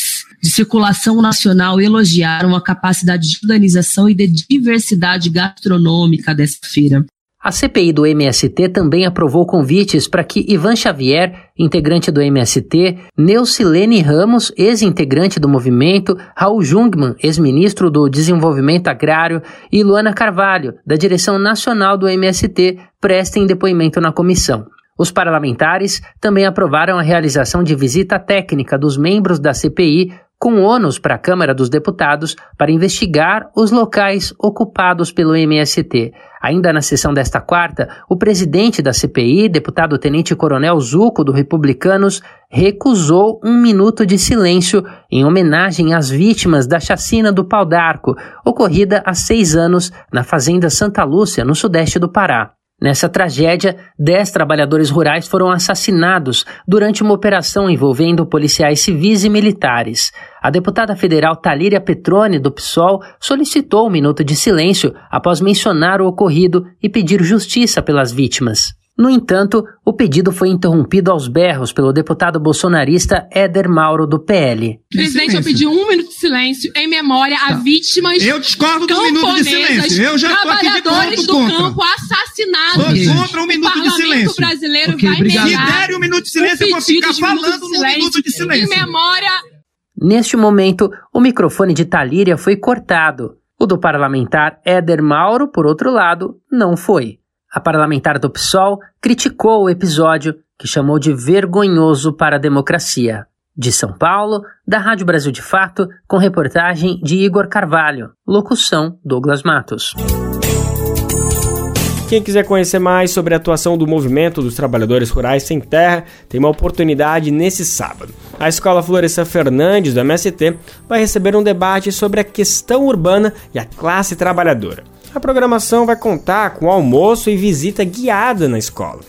Speaker 15: de circulação nacional elogiaram a capacidade de organização e de diversidade gastronômica dessa feira.
Speaker 10: A CPI do MST também aprovou convites para que Ivan Xavier, integrante do MST, Neucilene Ramos, ex-integrante do movimento, Raul Jungmann, ex-ministro do Desenvolvimento Agrário, e Luana Carvalho, da direção nacional do MST, prestem depoimento na comissão. Os parlamentares também aprovaram a realização de visita técnica dos membros da CPI com ônus para a Câmara dos Deputados para investigar os locais ocupados pelo MST. Ainda na sessão desta quarta, o presidente da CPI, deputado Tenente Coronel Zuco, do Republicanos, recusou um minuto de silêncio em homenagem às vítimas da chacina do Pau d'Arco, ocorrida há seis anos na Fazenda Santa Lúcia, no sudeste do Pará. Nessa tragédia, dez trabalhadores rurais foram assassinados durante uma operação envolvendo policiais civis e militares. A deputada federal Talíria Petrone, do PSOL, solicitou um minuto de silêncio após mencionar o ocorrido e pedir justiça pelas vítimas. No entanto, o pedido foi interrompido aos berros pelo deputado bolsonarista Éder Mauro, do PL.
Speaker 16: Presidente, eu pedi um minuto de silêncio em memória a tá. vítimas.
Speaker 17: Eu discordo do minuto de silêncio. Eu já estou aqui de
Speaker 16: Trabalhadores do contra. campo assassinados.
Speaker 17: Sou contra um minuto de silêncio.
Speaker 16: O brasileiro okay, vai obrigado.
Speaker 17: Se der um minuto de silêncio, eu vou ficar falando no minuto de silêncio.
Speaker 16: Em memória.
Speaker 10: Neste momento, o microfone de Talíria foi cortado. O do parlamentar Éder Mauro, por outro lado, não foi. A parlamentar do PSOL criticou o episódio, que chamou de vergonhoso para a democracia. De São Paulo, da Rádio Brasil de Fato, com reportagem de Igor Carvalho. Locução: Douglas Matos.
Speaker 1: Quem quiser conhecer mais sobre a atuação do movimento dos trabalhadores rurais sem terra, tem uma oportunidade nesse sábado. A Escola Floresça Fernandes, do MST, vai receber um debate sobre a questão urbana e a classe trabalhadora. A programação vai contar com almoço e visita guiada na escola.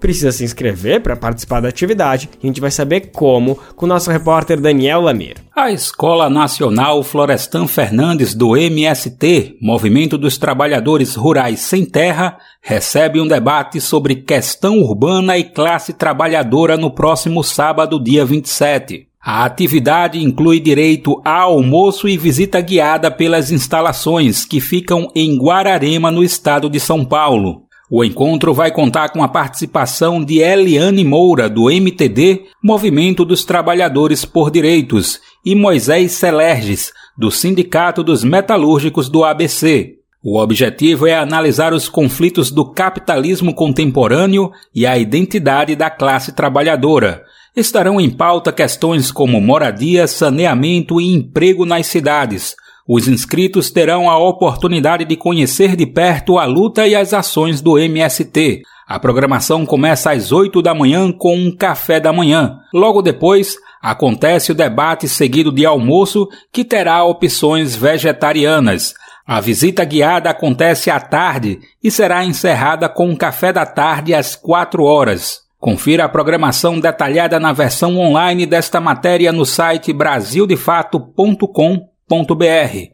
Speaker 1: Precisa se inscrever para participar da atividade a gente vai saber como com o nosso repórter Daniel Lamir.
Speaker 18: A Escola Nacional Florestan Fernandes do MST, Movimento dos Trabalhadores Rurais Sem Terra, recebe um debate sobre questão urbana e classe trabalhadora no próximo sábado, dia 27. A atividade inclui direito a almoço e visita guiada pelas instalações que ficam em Guararema, no estado de São Paulo. O encontro vai contar com a participação de Eliane Moura, do MTD, Movimento dos Trabalhadores por Direitos, e Moisés Celerges, do Sindicato dos Metalúrgicos do ABC. O objetivo é analisar os conflitos do capitalismo contemporâneo e a identidade da classe trabalhadora, estarão em pauta questões como moradia, saneamento e emprego nas cidades. Os inscritos terão a oportunidade de conhecer de perto a luta e as ações do MST. A programação começa às 8 da manhã com um café da manhã. Logo depois, acontece o debate seguido de almoço, que terá opções vegetarianas. A visita guiada acontece à tarde e será encerrada com um café da tarde às 4 horas. Confira a programação detalhada na versão online desta matéria no site brasildefato.com.br.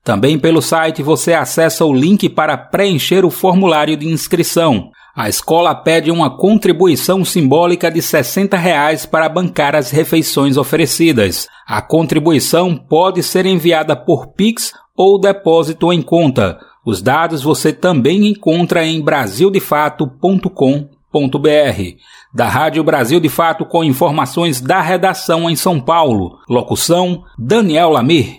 Speaker 18: Também pelo site você acessa o link para preencher o formulário de inscrição. A escola pede uma contribuição simbólica de 60 reais para bancar as refeições oferecidas. A contribuição pode ser enviada por Pix ou depósito em conta. Os dados você também encontra em brasildefato.com.br da Rádio Brasil de Fato com informações da redação em São Paulo. Locução: Daniel Lamir.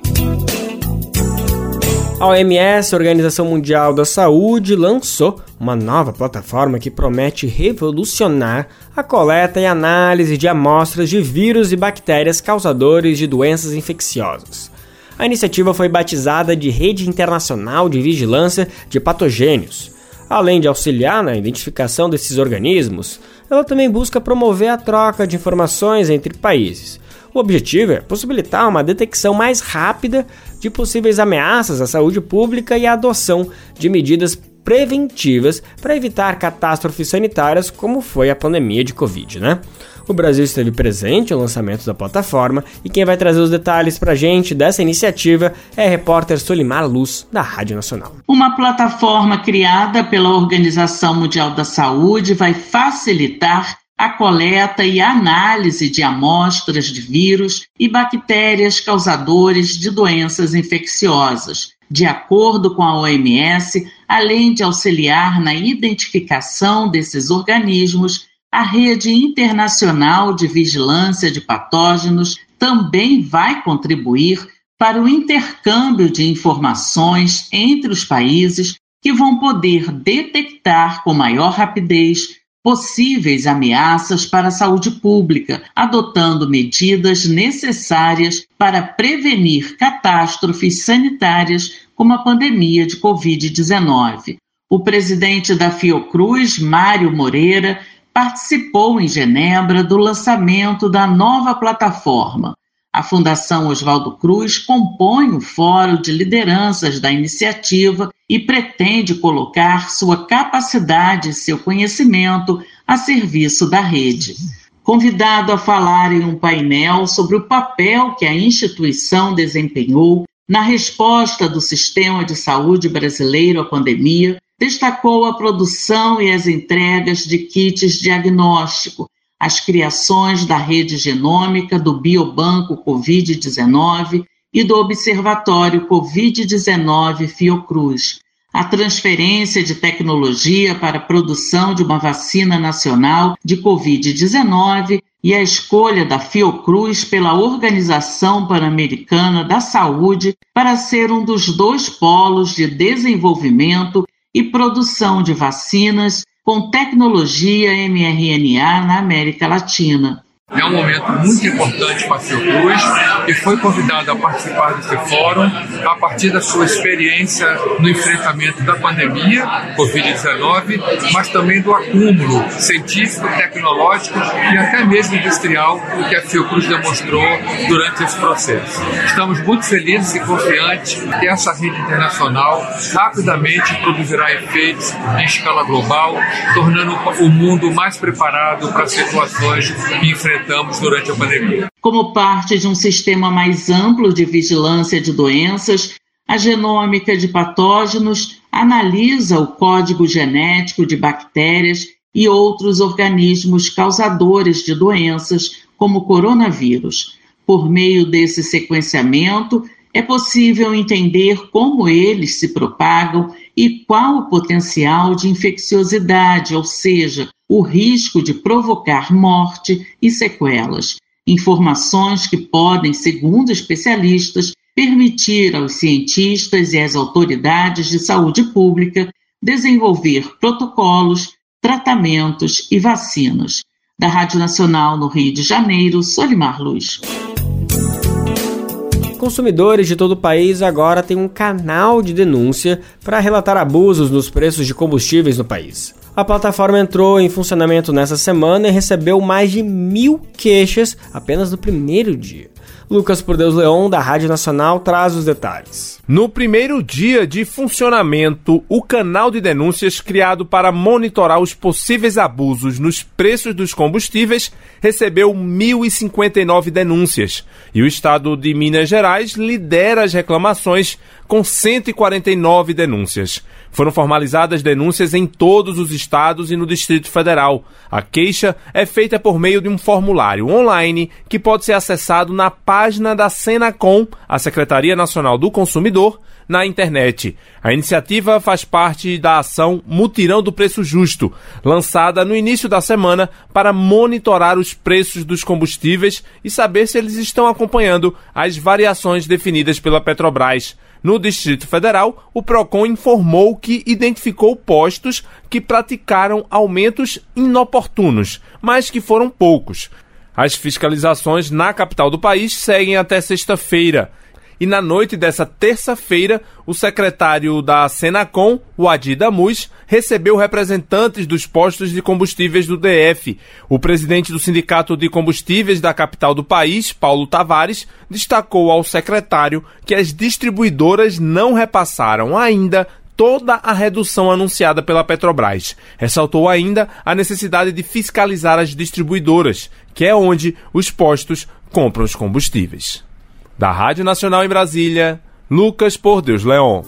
Speaker 1: A OMS, Organização Mundial da Saúde, lançou uma nova plataforma que promete revolucionar a coleta e análise de amostras de vírus e bactérias causadores de doenças infecciosas. A iniciativa foi batizada de Rede Internacional de Vigilância de Patogênios. Além de auxiliar na identificação desses organismos, ela também busca promover a troca de informações entre países. O objetivo é possibilitar uma detecção mais rápida de possíveis ameaças à saúde pública e a adoção de medidas preventivas para evitar catástrofes sanitárias como foi a pandemia de Covid, né? O Brasil esteve presente no lançamento da plataforma e quem vai trazer os detalhes para a gente dessa iniciativa é a repórter Solimar Luz, da Rádio Nacional.
Speaker 19: Uma plataforma criada pela Organização Mundial da Saúde vai facilitar a coleta e análise de amostras de vírus e bactérias causadores de doenças infecciosas, de acordo com a OMS, além de auxiliar na identificação desses organismos a Rede Internacional de Vigilância de Patógenos também vai contribuir para o intercâmbio de informações entre os países que vão poder detectar com maior rapidez possíveis ameaças para a saúde pública, adotando medidas necessárias para prevenir catástrofes sanitárias como a pandemia de Covid-19. O presidente da Fiocruz, Mário Moreira, participou em Genebra do lançamento da nova plataforma. A Fundação Oswaldo Cruz compõe o fórum de lideranças da iniciativa e pretende colocar sua capacidade e seu conhecimento a serviço da rede. Convidado a falar em um painel sobre o papel que a instituição desempenhou na resposta do sistema de saúde brasileiro à pandemia, destacou a produção e as entregas de kits diagnóstico, as criações da rede genômica do Biobanco Covid-19 e do Observatório Covid-19 Fiocruz, a transferência de tecnologia para a produção de uma vacina nacional de Covid-19 e a escolha da Fiocruz pela Organização Pan-Americana da Saúde para ser um dos dois polos de desenvolvimento e produção de vacinas com tecnologia mRNA na América Latina.
Speaker 20: É um momento muito importante para a Fiocruz e foi convidado a participar desse fórum a partir da sua experiência no enfrentamento da pandemia Covid-19, mas também do acúmulo científico, tecnológico e até mesmo industrial que a Fiocruz demonstrou durante esse processo. Estamos muito felizes e confiantes que essa rede internacional rapidamente produzirá efeitos em escala global, tornando o mundo mais preparado para situações que enfrentamos enfrentamos durante a pandemia.
Speaker 19: Como parte de um sistema mais amplo de vigilância de doenças, a genômica de patógenos analisa o código genético de bactérias e outros organismos causadores de doenças, como o coronavírus. Por meio desse sequenciamento, é possível entender como eles se propagam e qual o potencial de infecciosidade, ou seja, o risco de provocar morte e sequelas. Informações que podem, segundo especialistas, permitir aos cientistas e às autoridades de saúde pública desenvolver protocolos, tratamentos e vacinas. Da Rádio Nacional no Rio de Janeiro, Solimar Luz.
Speaker 1: Consumidores de todo o país agora têm um canal de denúncia para relatar abusos nos preços de combustíveis no país. A plataforma entrou em funcionamento nessa semana e recebeu mais de mil queixas apenas no primeiro dia. Lucas Por Deus Leon, da Rádio Nacional, traz os detalhes.
Speaker 21: No primeiro dia de funcionamento, o canal de denúncias criado para monitorar os possíveis abusos nos preços dos combustíveis recebeu 1.059 denúncias. E o estado de Minas Gerais lidera as reclamações com 149 denúncias. Foram formalizadas denúncias em todos os estados e no Distrito Federal. A queixa é feita por meio de um formulário online que pode ser acessado na página da Senacom, a Secretaria Nacional do Consumidor, na internet. A iniciativa faz parte da ação Mutirão do Preço Justo, lançada no início da semana para monitorar os preços dos combustíveis e saber se eles estão acompanhando as variações definidas pela Petrobras. No Distrito Federal, o PROCON informou que identificou postos que praticaram aumentos inoportunos, mas que foram poucos. As fiscalizações na capital do país seguem até sexta-feira. E na noite dessa terça-feira, o secretário da Senacom, o Adi Damus, recebeu representantes dos postos de combustíveis do DF. O presidente do Sindicato de Combustíveis da capital do país, Paulo Tavares, destacou ao secretário que as distribuidoras não repassaram ainda toda a redução anunciada pela Petrobras. Ressaltou ainda a necessidade de fiscalizar as distribuidoras, que é onde os postos compram os combustíveis. Da Rádio Nacional em Brasília, Lucas Por Deus Leon.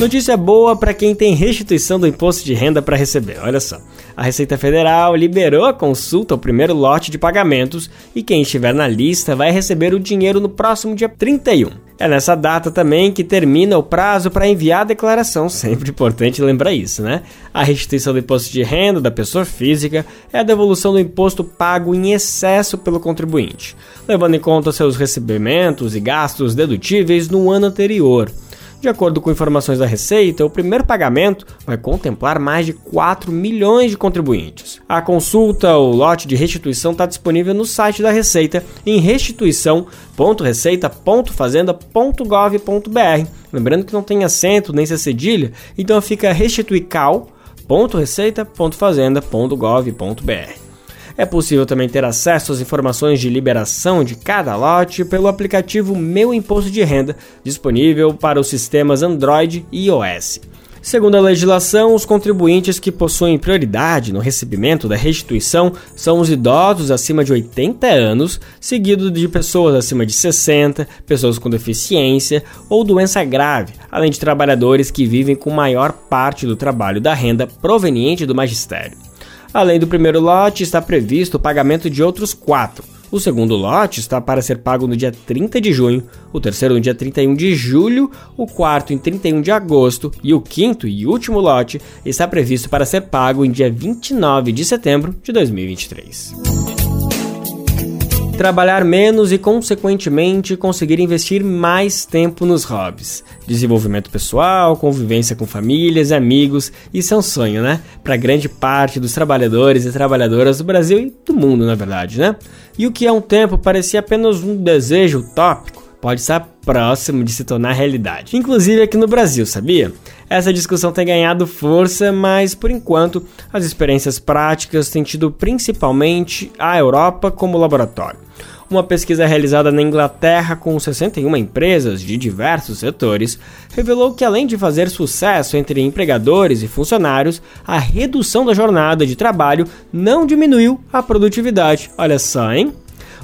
Speaker 1: Notícia boa para quem tem restituição do imposto de renda para receber. Olha só. A Receita Federal liberou a consulta ao primeiro lote de pagamentos e quem estiver na lista vai receber o dinheiro no próximo dia 31. É nessa data também que termina o prazo para enviar a declaração, sempre importante lembrar isso, né? A restituição do imposto de renda da pessoa física é a devolução do imposto pago em excesso pelo contribuinte, levando em conta seus recebimentos e gastos dedutíveis no ano anterior. De acordo com informações da Receita, o primeiro pagamento vai contemplar mais de 4 milhões de contribuintes. A consulta, o lote de restituição está disponível no site da Receita em restituição.receita.fazenda.gov.br. Lembrando que não tem acento nem se cedilha, então fica restituical.receita.fazenda.gov.br. É possível também ter acesso às informações de liberação de cada lote pelo aplicativo Meu Imposto de Renda, disponível para os sistemas Android e iOS. Segundo a legislação, os contribuintes que possuem prioridade no recebimento da restituição são os idosos acima de 80 anos, seguido de pessoas acima de 60, pessoas com deficiência ou doença grave, além de trabalhadores que vivem com maior parte do trabalho da renda proveniente do magistério. Além do primeiro lote, está previsto o pagamento de outros quatro. O segundo lote está para ser pago no dia 30 de junho, o terceiro no dia 31 de julho, o quarto em 31 de agosto e o quinto e último lote está previsto para ser pago em dia 29 de setembro de 2023 trabalhar menos e, consequentemente, conseguir investir mais tempo nos hobbies. Desenvolvimento pessoal, convivência com famílias amigos, isso é um sonho, né? Para grande parte dos trabalhadores e trabalhadoras do Brasil e do mundo, na verdade, né? E o que há um tempo parecia apenas um desejo utópico, pode estar próximo de se tornar realidade. Inclusive aqui no Brasil, sabia? Essa discussão tem ganhado força, mas por enquanto as experiências práticas têm tido principalmente a Europa como laboratório. Uma pesquisa realizada na Inglaterra com 61 empresas de diversos setores revelou que, além de fazer sucesso entre empregadores e funcionários, a redução da jornada de trabalho não diminuiu a produtividade. Olha só, hein?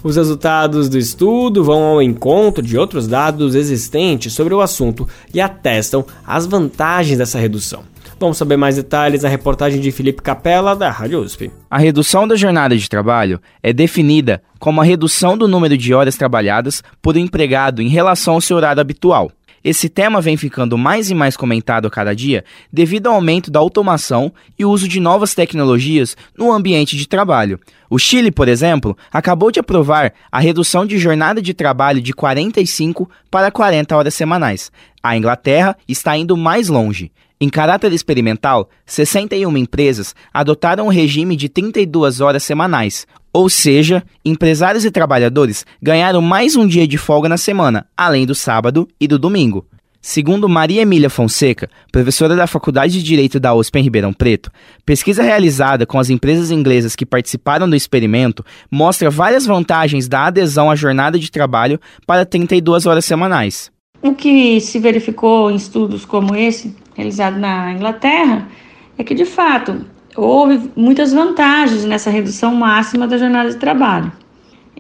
Speaker 1: Os resultados do estudo vão ao encontro de outros dados existentes sobre o assunto e atestam as vantagens dessa redução. Vamos saber mais detalhes na reportagem de Felipe Capella, da Rádio USP.
Speaker 22: A redução da jornada de trabalho é definida como a redução do número de horas trabalhadas por empregado em relação ao seu horário habitual. Esse tema vem ficando mais e mais comentado a cada dia devido ao aumento da automação e uso de novas tecnologias no ambiente de trabalho. O Chile, por exemplo, acabou de aprovar a redução de jornada de trabalho de 45 para 40 horas semanais. A Inglaterra está indo mais longe. Em caráter experimental, 61 empresas adotaram o regime de 32 horas semanais, ou seja, empresários e trabalhadores ganharam mais um dia de folga na semana, além do sábado e do domingo. Segundo Maria Emília Fonseca, professora da Faculdade de Direito da USP em Ribeirão Preto, pesquisa realizada com as empresas inglesas que participaram do experimento mostra várias vantagens da adesão à jornada de trabalho para 32 horas semanais.
Speaker 23: O que se verificou em estudos como esse, realizado na Inglaterra, é que de fato houve muitas vantagens nessa redução máxima da jornada de trabalho,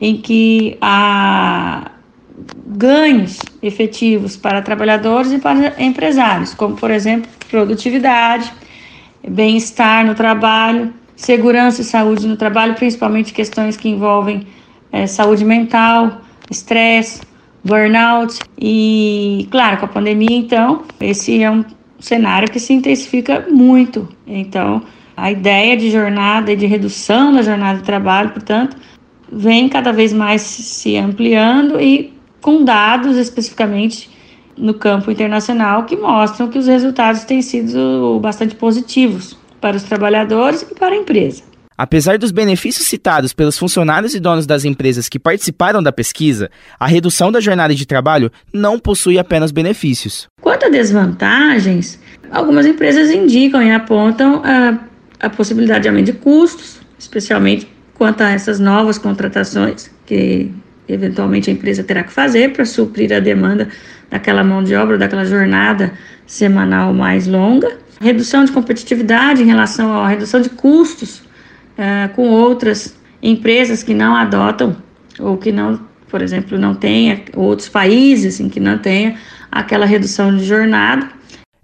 Speaker 23: em que há ganhos efetivos para trabalhadores e para empresários, como por exemplo produtividade, bem-estar no trabalho, segurança e saúde no trabalho, principalmente questões que envolvem é, saúde mental, estresse, burnout e, claro, com a pandemia, então, esse é um cenário que se intensifica muito. Então, a ideia de jornada e de redução da jornada de trabalho, portanto, vem cada vez mais se ampliando e com dados especificamente no campo internacional que mostram que os resultados têm sido bastante positivos para os trabalhadores e para a empresa.
Speaker 22: Apesar dos benefícios citados pelos funcionários e donos das empresas que participaram da pesquisa, a redução da jornada de trabalho não possui apenas benefícios.
Speaker 23: Quanto a desvantagens, algumas empresas indicam e apontam a, a possibilidade de aumento de custos, especialmente quanto a essas novas contratações que eventualmente a empresa terá que fazer para suprir a demanda daquela mão de obra, daquela jornada semanal mais longa. Redução de competitividade em relação à redução de custos uh, com outras empresas que não adotam ou que não, por exemplo, não tenha outros países em que não tenha aquela redução de jornada.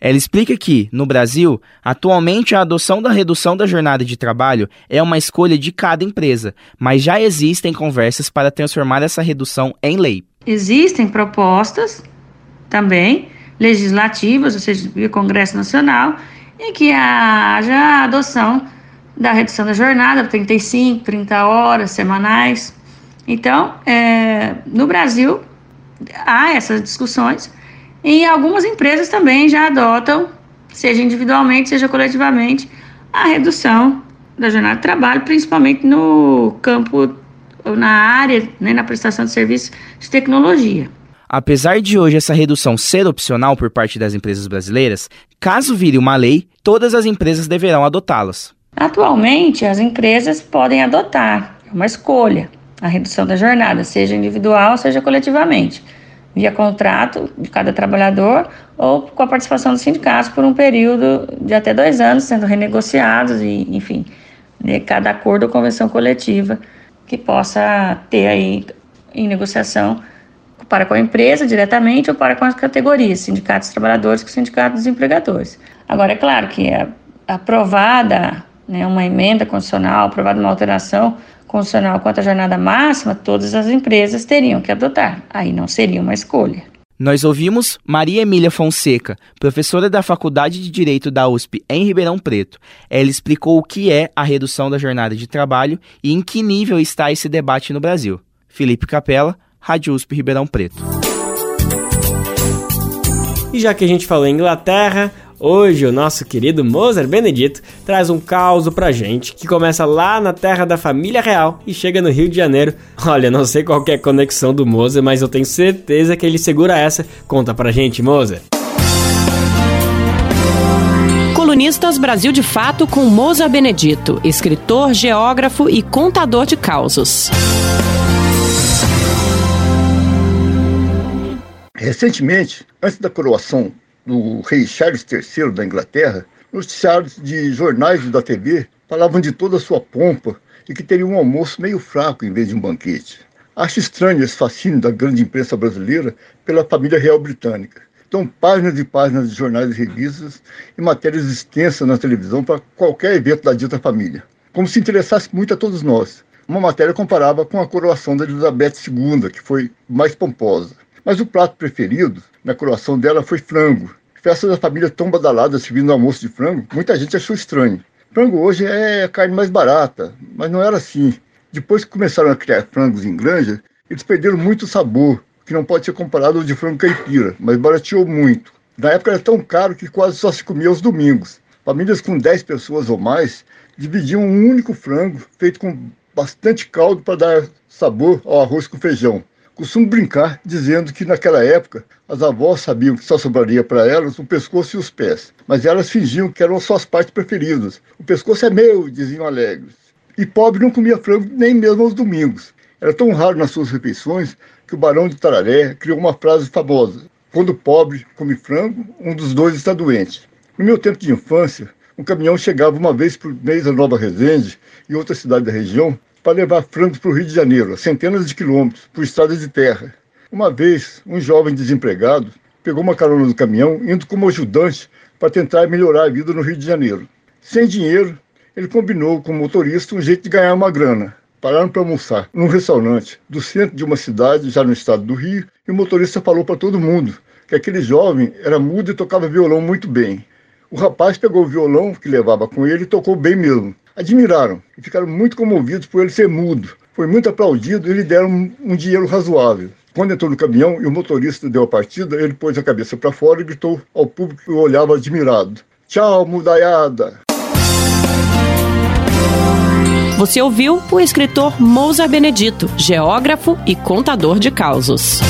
Speaker 22: Ela explica que, no Brasil, atualmente a adoção da redução da jornada de trabalho é uma escolha de cada empresa, mas já existem conversas para transformar essa redução em lei.
Speaker 23: Existem propostas também legislativas, ou seja, via Congresso Nacional, em que haja a adoção da redução da jornada, 35, 30 horas semanais. Então, é, no Brasil, há essas discussões e algumas empresas também já adotam, seja individualmente, seja coletivamente, a redução da jornada de trabalho, principalmente no campo, na área, né, na prestação de serviços de tecnologia.
Speaker 22: Apesar de hoje essa redução ser opcional por parte das empresas brasileiras, caso vire uma lei, todas as empresas deverão adotá-las.
Speaker 23: Atualmente, as empresas podem adotar, é uma escolha, a redução da jornada, seja individual, seja coletivamente, via contrato de cada trabalhador ou com a participação dos sindicatos por um período de até dois anos, sendo renegociados e, enfim, de cada acordo ou convenção coletiva que possa ter aí em negociação para com a empresa diretamente ou para com as categorias, sindicatos trabalhadores com sindicatos dos empregadores. Agora, é claro que é aprovada né, uma emenda constitucional, aprovada uma alteração constitucional quanto à jornada máxima, todas as empresas teriam que adotar. Aí não seria uma escolha.
Speaker 22: Nós ouvimos Maria Emília Fonseca, professora da Faculdade de Direito da USP em Ribeirão Preto. Ela explicou o que é a redução da jornada de trabalho e em que nível está esse debate no Brasil. Felipe Capella, Rádio USP Ribeirão Preto.
Speaker 1: E já que a gente falou em Inglaterra, Hoje o nosso querido Mozart Benedito traz um caos pra gente que começa lá na terra da família real e chega no Rio de Janeiro. Olha, não sei qual é a conexão do Mozart, mas eu tenho certeza que ele segura essa. Conta pra gente, Mozart.
Speaker 24: Colunistas Brasil de Fato com Mozart Benedito, escritor, geógrafo e contador de causos.
Speaker 25: Recentemente, antes da coroação do rei Charles III da Inglaterra, noticiários de jornais da TV falavam de toda a sua pompa e que teria um almoço meio fraco em vez de um banquete. Acho estranho esse fascínio da grande imprensa brasileira pela família real britânica. Então, páginas e páginas de jornais e revistas e matérias extensas na televisão para qualquer evento da dita família. Como se interessasse muito a todos nós. Uma matéria comparava com a coroação da Elizabeth II, que foi mais pomposa. Mas o prato preferido na coroação dela foi frango. Festa da família tão badalada servindo almoço de frango, muita gente achou estranho. Frango hoje é carne mais barata, mas não era assim. Depois que começaram a criar frangos em granja, eles perderam muito sabor, que não pode ser comparado ao de frango caipira, mas barateou muito. Na época era tão caro que quase só se comia aos domingos. Famílias com 10 pessoas ou mais dividiam um único frango feito com bastante caldo para dar sabor ao arroz com feijão. Costumo brincar dizendo que naquela época as avós sabiam que só sobraria para elas o pescoço e os pés, mas elas fingiam que eram suas partes preferidas. O pescoço é meu, diziam alegres. E pobre não comia frango nem mesmo aos domingos. Era tão raro nas suas refeições que o barão de Tararé criou uma frase famosa: Quando pobre come frango, um dos dois está doente. No meu tempo de infância, um caminhão chegava uma vez por mês a Nova Resende e outra cidade da região para levar frangos para o Rio de Janeiro, a centenas de quilômetros, por estradas de terra. Uma vez, um jovem desempregado pegou uma carona do caminhão, indo como ajudante para tentar melhorar a vida no Rio de Janeiro. Sem dinheiro, ele combinou com o motorista um jeito de ganhar uma grana. Pararam para almoçar num restaurante do centro de uma cidade, já no estado do Rio, e o motorista falou para todo mundo que aquele jovem era mudo e tocava violão muito bem. O rapaz pegou o violão que levava com ele e tocou bem mesmo. Admiraram e ficaram muito comovidos por ele ser mudo. Foi muito aplaudido e lhe deram um, dinheiro razoável. Quando entrou no caminhão e o motorista deu a partida, ele pôs a cabeça para fora e gritou ao público que olhava admirado: Tchau, mudaiada!
Speaker 24: Você ouviu o escritor Mousa Benedito, geógrafo e contador de causos.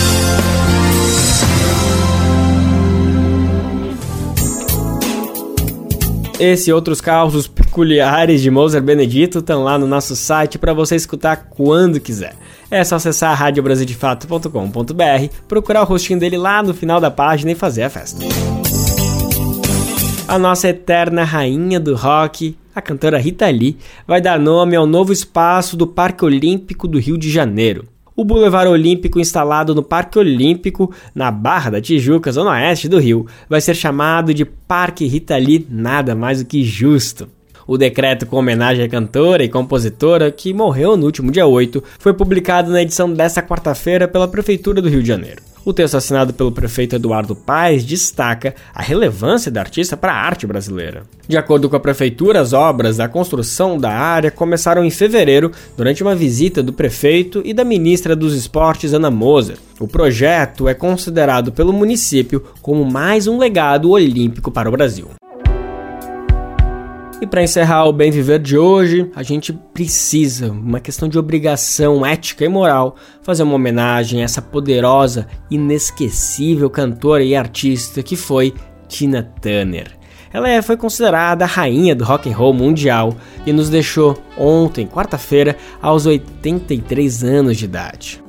Speaker 1: Esse e outros causos peculiares de Mozart Benedito estão lá no nosso site para você escutar quando quiser. É só acessar radiobrasildefato.com.br, procurar o rostinho dele lá no final da página e fazer a festa. A nossa eterna rainha do rock, a cantora Rita Lee, vai dar nome ao novo espaço do Parque Olímpico do Rio de Janeiro. O Boulevard Olímpico, instalado no Parque Olímpico, na Barra da Tijuca, zona oeste do Rio, vai ser chamado de Parque Rita Lee, nada mais do que justo. O decreto com homenagem à cantora e compositora, que morreu no último dia 8, foi publicado na edição desta quarta-feira pela Prefeitura do Rio de Janeiro. O texto assinado pelo prefeito Eduardo Paes destaca a relevância da artista para a arte brasileira. De acordo com a prefeitura, as obras da construção da área começaram em fevereiro, durante uma visita do prefeito e da ministra dos Esportes Ana Moser. O projeto é considerado pelo município como mais um legado olímpico para o Brasil. E para encerrar o bem viver de hoje, a gente precisa, uma questão de obrigação ética e moral, fazer uma homenagem a essa poderosa, inesquecível cantora e artista que foi Tina Turner. Ela é, foi considerada a rainha do rock and roll mundial e nos deixou ontem, quarta-feira, aos 83 anos de idade.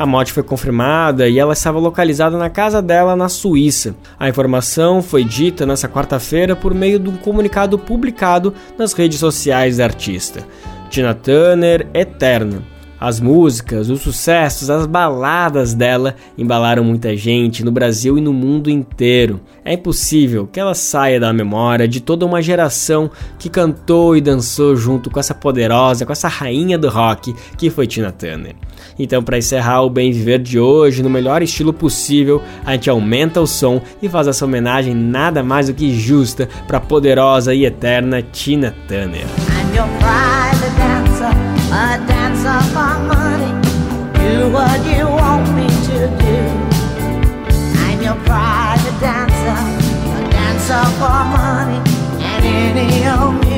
Speaker 1: A morte foi confirmada e ela estava localizada na casa dela na Suíça. A informação foi dita nesta quarta-feira por meio de um comunicado publicado nas redes sociais da artista. Tina Turner Eterna. As músicas, os sucessos, as baladas dela embalaram muita gente no Brasil e no mundo inteiro. É impossível que ela saia da memória de toda uma geração que cantou e dançou junto com essa poderosa, com essa rainha do rock que foi Tina Turner. Então, para encerrar o Bem Viver de hoje, no melhor estilo possível, a gente aumenta o som e faz essa homenagem nada mais do que justa para a poderosa e eterna Tina Turner. What you want me to do. I'm your private dancer, a dancer for money, and any old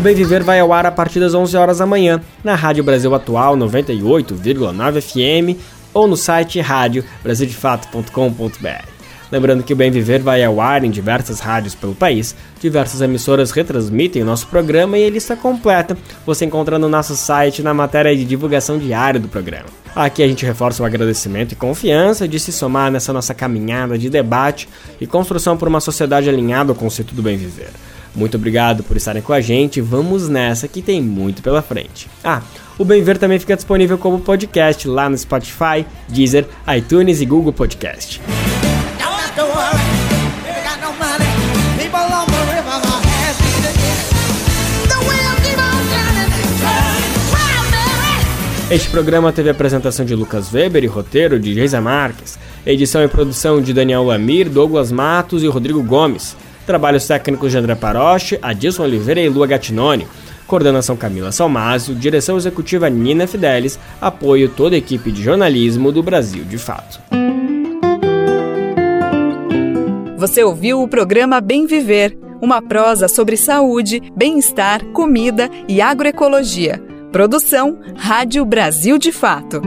Speaker 1: Bem Viver vai ao ar a partir das 11 horas da manhã, na Rádio Brasil Atual 98,9 FM ou no site radiobrasildefato.com.br. Lembrando que o Bem Viver vai ao ar em diversas rádios pelo país, diversas emissoras retransmitem o nosso programa e a lista completa você encontra no nosso site na matéria de divulgação diária do programa. Aqui a gente reforça o agradecimento e confiança de se somar nessa nossa caminhada de debate e construção por uma sociedade alinhada ao conceito do bem viver. Muito obrigado por estarem com a gente. Vamos nessa que tem muito pela frente. Ah, o Bem Ver também fica disponível como podcast lá no Spotify, Deezer, iTunes e Google Podcast. Este programa teve apresentação de Lucas Weber e roteiro de Geisa Marques, edição e produção de Daniel Lamir, Douglas Matos e Rodrigo Gomes, trabalhos técnicos de André Paroche, Adilson Oliveira e Lua Gatinoni, coordenação Camila Salmásio, direção executiva Nina Fidelis, apoio toda a equipe de jornalismo do Brasil de Fato.
Speaker 26: Você ouviu o programa Bem Viver, uma prosa sobre saúde, bem-estar, comida e agroecologia Produção Rádio Brasil de Fato.